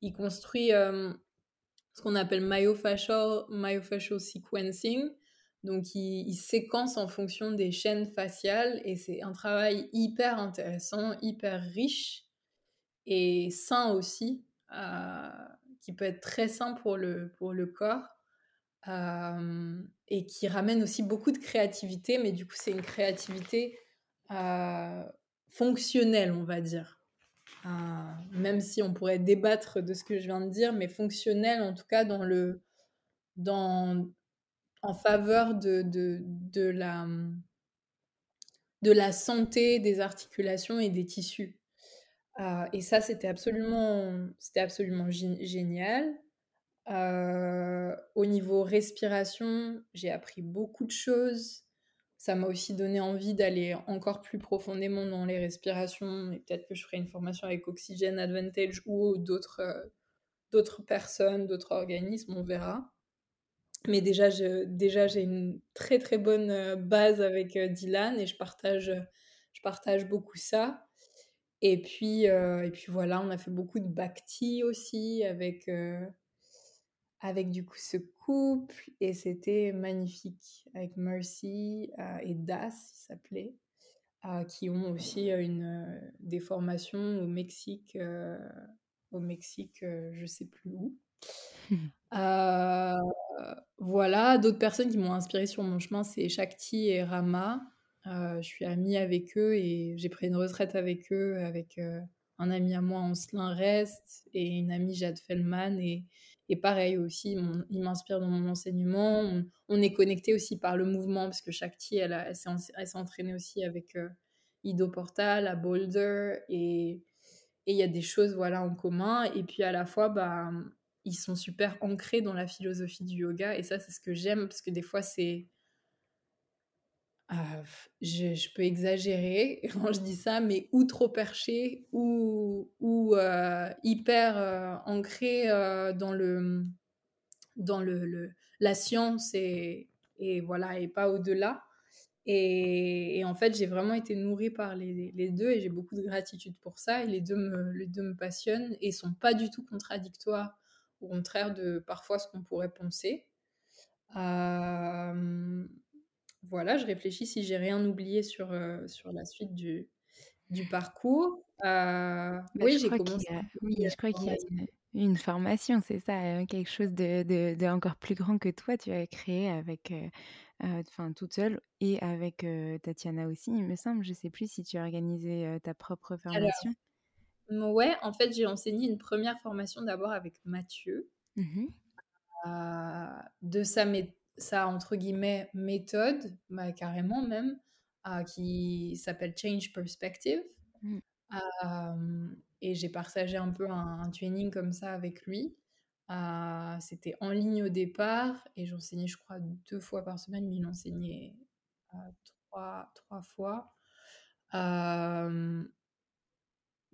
il construit ce qu'on appelle myofascial, myofascial sequencing. Donc, il, séquence en fonction des chaînes faciales et c'est un travail hyper intéressant, hyper riche et sain aussi, qui peut être très sain pour le, pour le corps et qui ramène aussi beaucoup de créativité, mais du coup, c'est une créativité fonctionnelle, on va dire. même si on pourrait débattre de ce que je viens de dire, mais fonctionnelle en tout cas dans le, dans, en faveur de, de, de, la, de la santé des articulations et des tissus. et ça, c'était absolument, absolument génial. au niveau respiration, j'ai appris beaucoup de choses. Ça m'a aussi donné envie d'aller encore plus profondément dans les respirations peut-être que je ferai une formation avec Oxygen Advantage ou d'autres d'autres personnes, d'autres organismes, on verra. Mais déjà, déjà j'ai une très très bonne base avec Dylan et je partage, je partage beaucoup ça. Et puis, et puis voilà, on a fait beaucoup de bhakti aussi avec, avec du coup ce couple et c'était magnifique avec Mercy et Das, il s'appelait, qui ont aussi une, des formations au Mexique, au Mexique, je sais plus où. voilà, d'autres personnes qui m'ont inspiré sur mon chemin, c'est Shakti et Rama. je suis amie avec eux et j'ai pris une retraite avec eux, avec un ami à moi, Ancelin Rest, et une amie Jade Fellman. Et, pareil aussi, il m'inspire dans mon enseignement. On, est connecté aussi par le mouvement, parce que Shakti, elle, elle s'est entraînée aussi avec euh, Ido Portal à Boulder. Et il y a des choses voilà, en commun. Et puis à la fois, bah, ils sont super ancrés dans la philosophie du yoga. Et ça, c'est ce que j'aime, parce que des fois, c'est ah, je, peux exagérer quand je dis ça, mais ou trop perché, ou, ou euh, hyper euh, ancré euh, dans, le, dans le, la science et, et, voilà, et pas au-delà. Et, en fait, j'ai vraiment été nourrie par les, les deux et j'ai beaucoup de gratitude pour ça. Et les deux me, les deux me passionnent et sont pas du tout contradictoires, au contraire de parfois ce qu'on pourrait penser. Euh, voilà, je réfléchis si j'ai rien oublié sur, euh, sur la suite du, du parcours. Euh, bah, oui, j'ai commencé. oui, je crois qu'il y a une, formation, c'est ça, hein, quelque chose de, de, encore plus grand que toi, tu as créé avec, enfin, toute seule et avec Tatiana aussi, il me semble. Je sais plus si tu as organisé ta propre formation. Alors, ouais, en fait, j'ai enseigné une première formation d'abord avec Mathieu. Mmh de sa méthode ça entre guillemets méthode, bah, carrément même, euh, qui s'appelle Change Perspective. Mmh. et j'ai partagé un peu un, training comme ça avec lui. C'était en ligne au départ et j'enseignais, je crois, deux fois par semaine. Lui, il enseignait trois, trois fois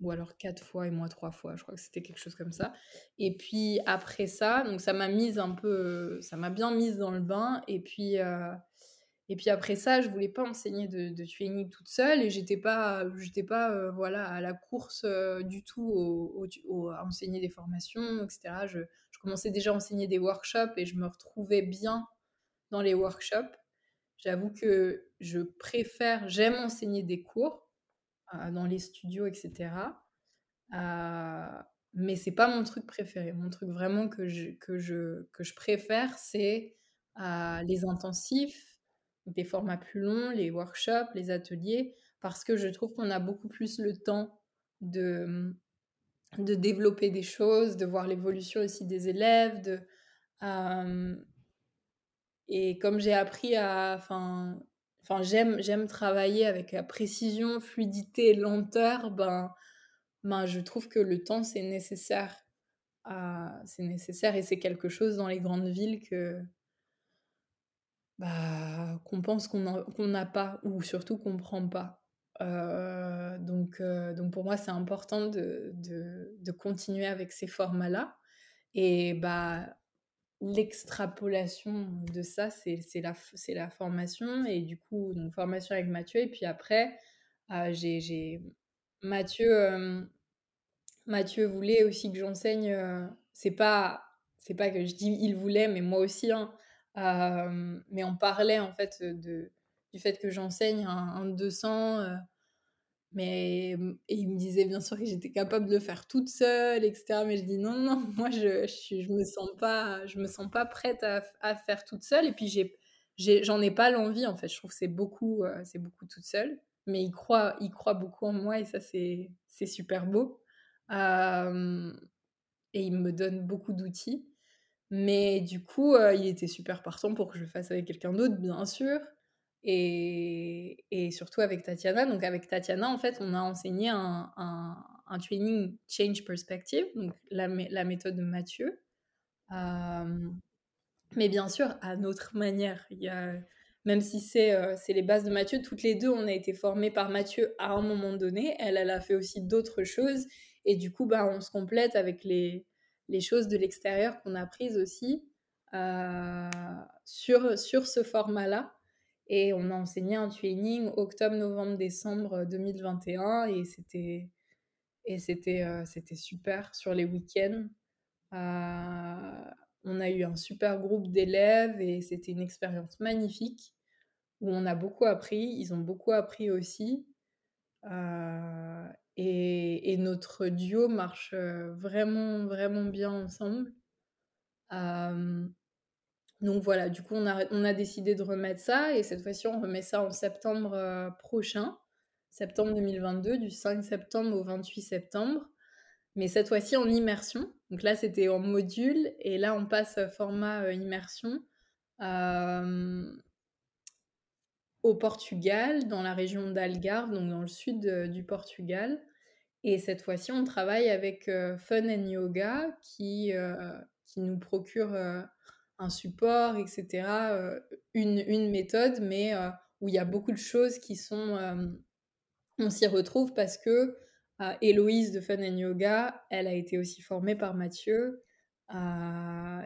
ou alors quatre fois et moi trois fois, je crois que c'était quelque chose comme ça. Et puis après ça, donc ça m'a mise un peu, ça m'a bien mise dans le bain. Et puis, euh, et puis après ça, je voulais pas enseigner de, de toute seule et j'étais pas, j'étais pas euh, voilà à la course euh, du tout au, à enseigner des formations, etc. Je, je, commençais déjà à enseigner des workshops et je me retrouvais bien dans les workshops. J'avoue que je préfère, j'aime enseigner des cours dans les studios, etc. Euh, mais c'est pas mon truc préféré. Mon truc vraiment que je, que je, que je préfère, c'est euh, les intensifs, des formats plus longs, les workshops, les ateliers, parce que je trouve qu'on a beaucoup plus le temps de, de développer des choses, de voir l'évolution aussi des élèves. De, euh, et comme j'ai appris à, enfin, enfin j'aime j'aime travailler avec la précision, fluidité, lenteur, ben ben je trouve que le temps c'est nécessaire c'est nécessaire et c'est quelque chose dans les grandes villes que bah, qu'on pense qu'on n'a pas ou surtout qu'on prend pas. Euh, donc, euh, donc pour moi, c'est important de, de, de, continuer avec ces formats-là. Et bah, l'extrapolation de ça, c'est la, la formation. Et du coup, donc formation avec Mathieu. Et puis après, euh, j'ai Mathieu, Mathieu voulait aussi que j'enseigne. c'est pas, c'est pas que je dis il voulait, mais moi aussi. Hein, mais on parlait en fait de, du fait que j'enseigne un, 200. Mais il me disait bien sûr que j'étais capable de le faire toute seule, etc. Mais je dis non, non, moi je, je, me sens pas, je me sens pas prête à, à faire toute seule. Et puis j'ai, j'en ai, pas l'envie en fait. Je trouve que c'est beaucoup, c'est beaucoup toute seule. Mais il croit, il croit beaucoup en moi et ça c'est, c'est super beau. et il me donne beaucoup d'outils. Mais du coup, il était super partant pour que je le fasse avec quelqu'un d'autre, bien sûr. Et, surtout avec Tatiana. Donc avec Tatiana, en fait, on a enseigné un, un, training Change Perspective, donc la, la méthode de Mathieu. Mais bien sûr, à notre manière. Même si c'est euh, les bases de Mathieu, toutes les deux, on a été formées par Mathieu à un moment donné. Elle, elle a fait aussi d'autres choses. Et du coup, bah, on se complète avec les, les choses de l'extérieur qu'on a prises aussi euh, sur, sur ce format-là. Et on a enseigné un training octobre, novembre, décembre 2021 et c'était et c'était euh, c'était super sur les week-ends. Euh, on a eu un super groupe d'élèves et c'était une expérience magnifique où on a beaucoup appris. Ils ont beaucoup appris aussi. Et, notre duo marche vraiment, vraiment bien ensemble. Donc voilà, du coup, on a, on a, décidé de remettre ça. Et cette fois-ci, on remet ça en septembre prochain, septembre 2022, du 5 septembre au 28 septembre. Mais cette fois-ci en immersion. Donc là, c'était en module. Et là, on passe format immersion au Portugal, dans la région d'Algarve, donc dans le sud du Portugal. Et cette fois-ci, on travaille avec Fun and Yoga qui, qui nous procure un support, etc., une, une, méthode, mais où il y a beaucoup de choses qui sont... on s'y retrouve parce que Héloïse de Fun and Yoga, elle a été aussi formée par Mathieu.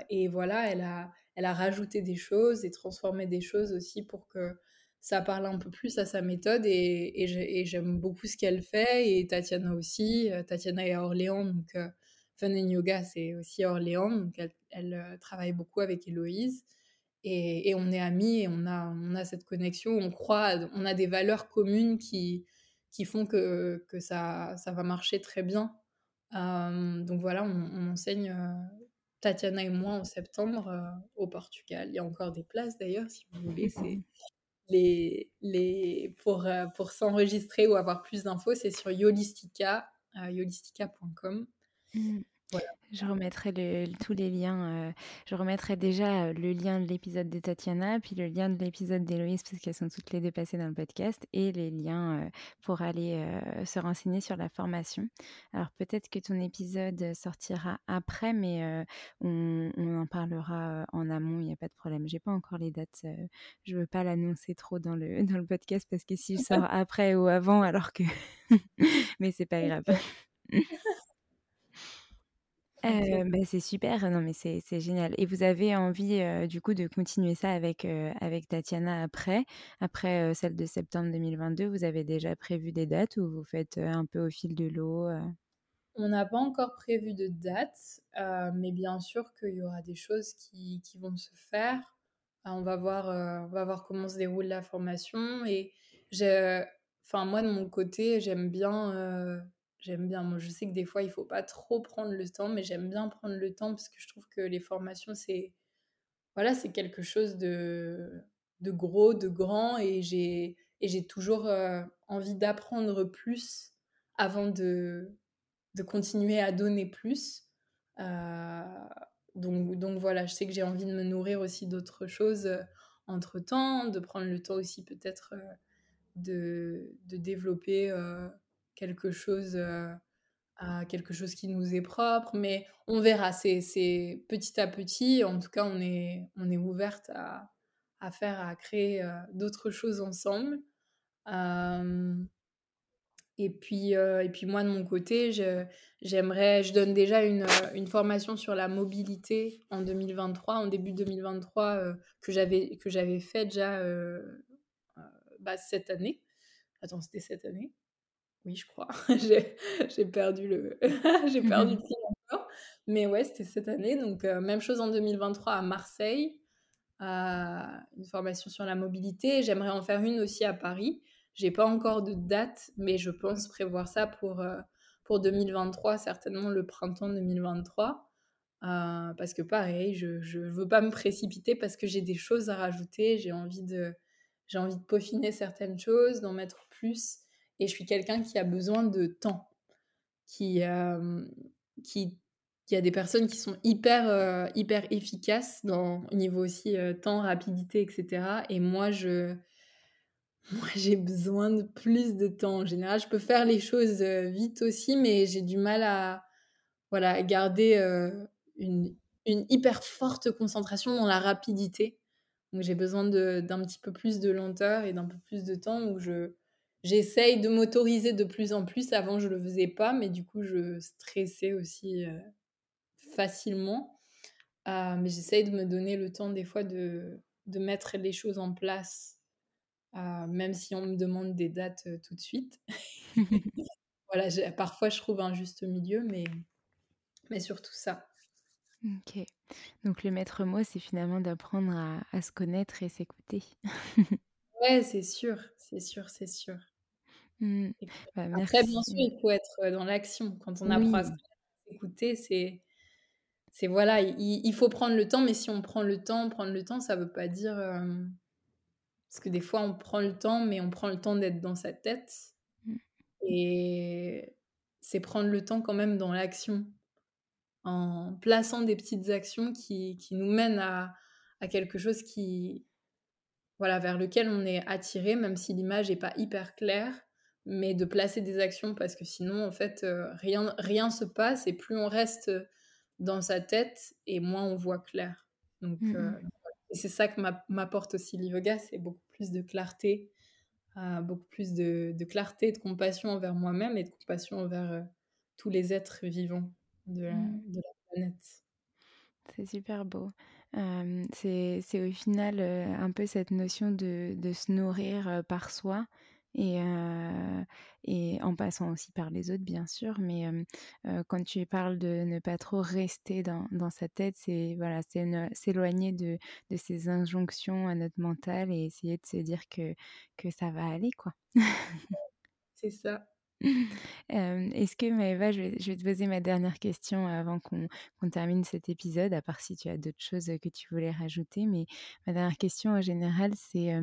et voilà, elle a, elle a rajouté des choses et transformé des choses aussi pour que ça parle un peu plus à sa méthode et, j'aime beaucoup ce qu'elle fait et Tatiana aussi. Euh, Tatiana est à Orléans, donc euh, Fun and Yoga c'est aussi Orléans, donc elle, euh, travaille beaucoup avec Héloïse et, on est amis et on a, on a cette connexion, on croit, on a des valeurs communes qui, qui font que, que ça, ça va marcher très bien. donc voilà, on, enseigne Tatiana et moi en septembre au Portugal. Il y a encore des places d'ailleurs si vous voulez, c'est les, les, pour, euh, pour s'enregistrer ou avoir plus d'infos, c'est sur yolistica, euh, yolistica.com. Mmh. Voilà. Je remettrai tous les liens. Euh, je remettrai déjà le lien de l'épisode de Tatiana, puis le lien de l'épisode d'Héloïse, parce qu'elles sont toutes les deux passées dans le podcast, et les liens pour aller se renseigner sur la formation. Alors peut-être que ton épisode sortira après, mais on, on, en parlera en amont, il n'y a pas de problème. J'ai pas encore les dates. je veux pas l'annoncer trop dans le, dans le podcast, parce que si je sors après ou avant, alors que... mais c'est pas grave. Bah, c'est super, non mais c'est génial et vous avez envie, du coup de continuer ça avec, avec Tatiana après? Après, celle de septembre 2022? Vous avez déjà prévu des dates ou vous faites, un peu au fil de l'eau, On n'a pas encore prévu de date, mais bien sûr qu'il y aura des choses qui qui vont se faire. on va voir, on va voir comment se déroule la formation et enfin moi de mon côté, j'aime bien, j'aime bien. Moi, je sais que des fois, il faut pas trop prendre le temps, mais j'aime bien prendre le temps parce que je trouve que les formations, c'est voilà, c'est quelque chose de, de gros, de grand, et j'ai et j'ai toujours euh, envie d'apprendre plus avant de, de continuer à donner plus. Euh, donc, donc voilà, je sais que j'ai envie de me nourrir aussi d'autres choses euh, entre temps, de prendre le temps aussi peut-être de, de développer quelque chose à quelque chose qui nous est propre, mais on verra. C'est petit à petit. En tout cas, on est, on est ouverte à, à faire, à créer euh, d'autres choses ensemble. Euh, et puis, euh, et puis moi, de mon côté, j'aimerais, je, donne déjà une, une, formation sur la mobilité en 2023, en début 2023, que j'avais que j'avais fait déjà bah, cette année. Attends, c'était cette année oui, je crois. j'ai perdu le j'ai perdu le fil encore. Mais ouais, c'était cette année. Donc, euh, même chose en 2023 à Marseille. Euh, une formation sur la mobilité. J'aimerais en faire une aussi à Paris. J'ai pas encore de date, mais je pense prévoir ça pour, euh, pour 2023, certainement le printemps 2023. parce que pareil, je ne veux pas me précipiter parce que j'ai des choses à rajouter. J'ai envie de j'ai envie de peaufiner certaines choses, d'en mettre plus. Et je suis quelqu'un qui a besoin de temps, qui, euh, a des personnes qui sont hyper, euh, hyper efficaces dans, au niveau aussi euh, temps, rapidité, etc. Et moi, je, moi, j'ai besoin de plus de temps. En général, je peux faire les choses vite aussi, mais j'ai du mal à voilà, garder une, une hyper forte concentration dans la rapidité. Donc j'ai besoin d'un petit peu plus de lenteur et d'un peu plus de temps où je, j'essaye de m'autoriser de plus en plus. Avant, je le faisais pas, mais du coup, je stressais aussi euh, facilement. Euh, mais j'essaye de me donner le temps des fois de, de mettre les choses en place, euh, même si on me demande des dates tout de suite. voilà, parfois je trouve un juste milieu, mais, mais surtout ça. Ok. Donc le maître mot, c'est finalement d'apprendre à, à, se connaître et s'écouter. ouais, c'est sûr, c'est sûr, c'est sûr. Mmh. Bah, Après, bien sûr, il faut être dans l'action. Quand on apprend à s'écouter, c'est, c'est voilà, il, il, faut prendre le temps, mais si on prend le temps, prendre le temps, ça veut pas dire. Parce que des fois, on prend le temps, mais on prend le temps d'être dans sa tête. Mmh. Et c'est prendre le temps quand même dans l'action, en plaçant des petites actions qui, qui nous mènent à, à quelque chose qui, voilà, vers lequel on est attiré, même si l'image n'est pas hyper claire mais de placer des actions parce que sinon, en fait, euh, rien, rien se passe et plus on reste dans sa tête et moins on voit clair. Donc, mmh euh, c'est ça que m'apporte aussi l'yoga, c'est beaucoup plus de clarté, euh, beaucoup plus de, de, clarté, de compassion envers moi-même et de compassion envers tous les êtres vivants de la, mmh. de la planète. C'est super beau. c'est au final un peu cette notion de, de se nourrir par soi et, en passant aussi par les autres, bien sûr. Mais quand tu parles de ne pas trop rester dans, dans sa tête, c'est voilà, s'éloigner de, de ces injonctions à notre mental et essayer de se dire que, que ça va aller, quoi. c'est ça. Est-ce que Maëva, je vais, je vais, te poser ma dernière question avant qu'on termine cet épisode, à part si tu as d'autres choses que tu voulais rajouter. Mais ma dernière question en général, c'est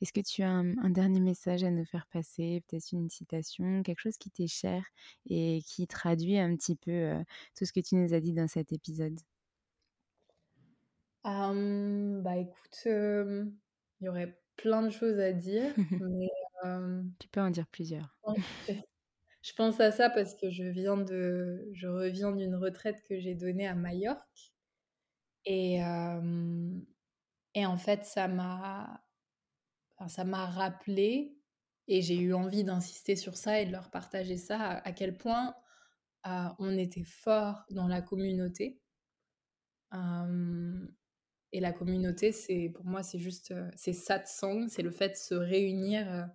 est-ce que tu as un, dernier message à nous faire passer, peut-être une citation, quelque chose qui t'est cher et qui traduit un petit peu tout ce que tu nous as dit dans cet épisode? Bah écoute, il y aurait plein de choses à dire, mais... Tu peux en dire plusieurs. Je pense à ça parce que je viens de, je reviens d'une retraite que j'ai donnée à Majorque et et en fait ça m'a, ça m'a rappelé et j'ai eu envie d'insister sur ça et de leur partager ça à, quel point on était fort dans la communauté. et la communauté, c'est pour moi, c'est juste, c'est satsang, c'est le fait de se réunir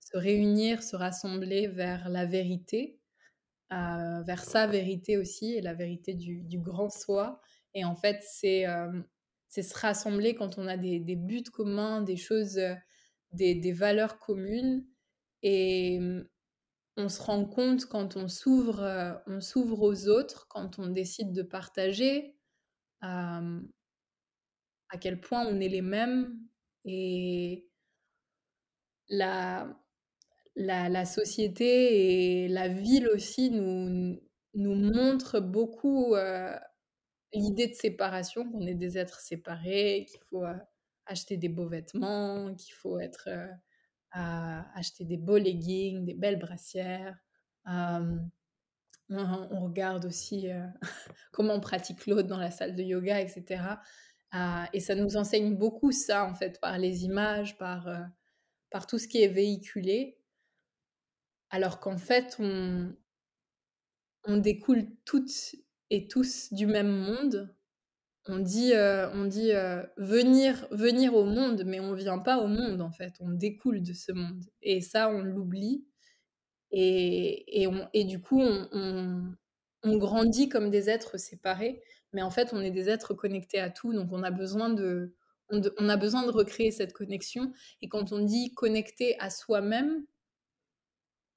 se réunir, se rassembler vers la vérité, euh, vers sa vérité aussi, et la vérité du, grand soi. Et en fait, c'est euh, se rassembler quand on a des, buts communs, des choses, euh, des, valeurs communes. Et on se rend compte quand on s'ouvre, on s'ouvre aux autres, quand on décide de partager, à quel point on est les mêmes. Et la, la, société et la ville aussi nous, nous montrent beaucoup euh, l'idée de séparation, qu'on est des êtres séparés, qu'il faut euh, acheter des beaux vêtements, qu'il faut être euh, acheter des beaux leggings, des belles brassières. on, regarde aussi comment on pratique l'autre dans la salle de yoga, etc. et ça nous enseigne beaucoup ça, en fait, par les images, par, par tout ce qui est véhiculé. Alors qu'en fait, on, on découle toutes et tous du même monde. On dit, on dit venir, venir au monde, mais on vient pas au monde en fait. On découle de ce monde. Et ça, on l'oublie. Et, et, du coup, on, grandit comme des êtres séparés, mais en fait, on est des êtres connectés à tout. Donc, on a besoin de, on a besoin de recréer cette connexion. Et quand on dit connecter à soi-même,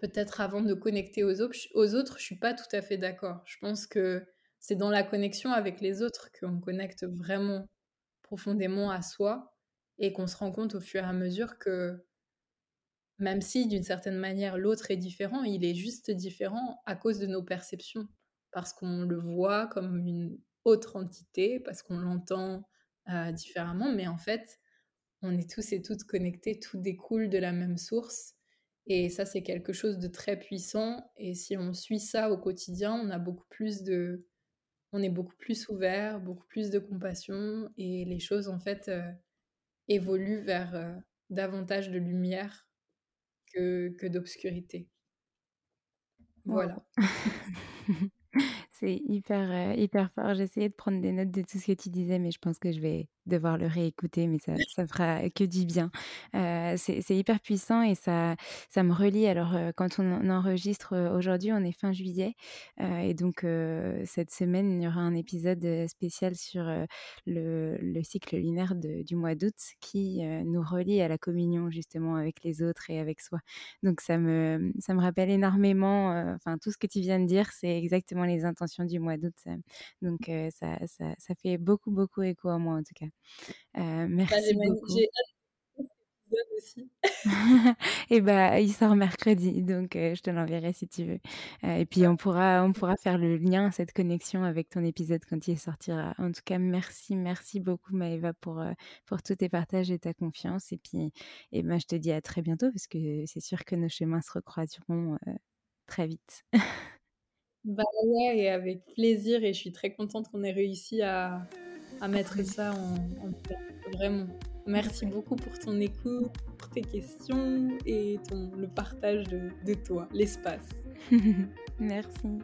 peut-être avant de connecter aux autres, aux autres, je suis pas tout à fait d'accord. Je pense que c'est dans la connexion avec les autres qu'on connecte vraiment profondément à soi et qu'on se rend compte au fur et à mesure que même si d'une certaine manière l'autre est différent, il est juste différent à cause de nos perceptions, parce qu'on le voit comme une autre entité, parce qu'on l'entend euh, différemment, mais en fait, on est tous et toutes connectés, tout découle de la même source et ça, c'est quelque chose de très puissant. Et si on suit ça au quotidien, on a beaucoup plus de, on est beaucoup plus ouvert, beaucoup plus de compassion, et les choses en fait euh, évoluent vers euh, davantage de lumière que, que d'obscurité. Voilà. c'est hyper, euh, hyper fort. Essayé de prendre des notes de tout ce que tu disais, mais je pense que je vais devoir le réécouter, mais ça, ça fera que du bien. Euh, c'est hyper puissant et ça, ça me relie. Alors, euh, quand on enregistre aujourd'hui, on est fin juillet, et donc cette semaine, il y aura un épisode spécial sur le, le, cycle lunaire du mois d'août qui nous relie à la communion justement avec les autres et avec soi. Donc, ça me, ça me rappelle énormément, enfin, tout ce que tu viens de dire, c'est exactement les intentions du mois d'août. Donc, ça, ça, ça, fait beaucoup, beaucoup écho à moi, en tout cas. Euh, merci beaucoup. Aussi. et bah, il sort mercredi, donc je te l'enverrai si tu veux. et puis on pourra, on pourra faire le lien, cette connexion avec ton épisode quand il sortira. En tout cas, merci, merci beaucoup Maëva pour pour tous tes partages et ta confiance. Et puis, et ben, je te dis à très bientôt parce que c'est sûr que nos chemins se recroiseront très vite. Bah ouais, et avec plaisir, et je suis très contente qu'on ait réussi à, à mettre ça en, en place. Vraiment. Merci beaucoup pour ton écoute, pour tes questions et ton, le partage de, de toi, l'espace. Merci.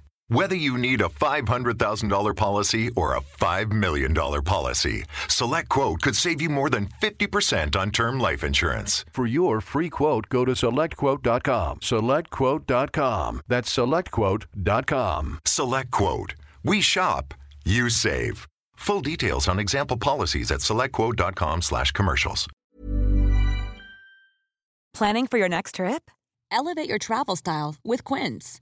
Whether you need a $500,000 policy or a $5 million policy, Select Quote could save you more than 50% on term life insurance. For your free quote, go to selectquote.com. SelectQuote.com. That's selectquote.com. Select Quote. We shop, you save. Full details on example policies at selectquote.com slash commercials. Planning for your next trip? Elevate your travel style with Quince.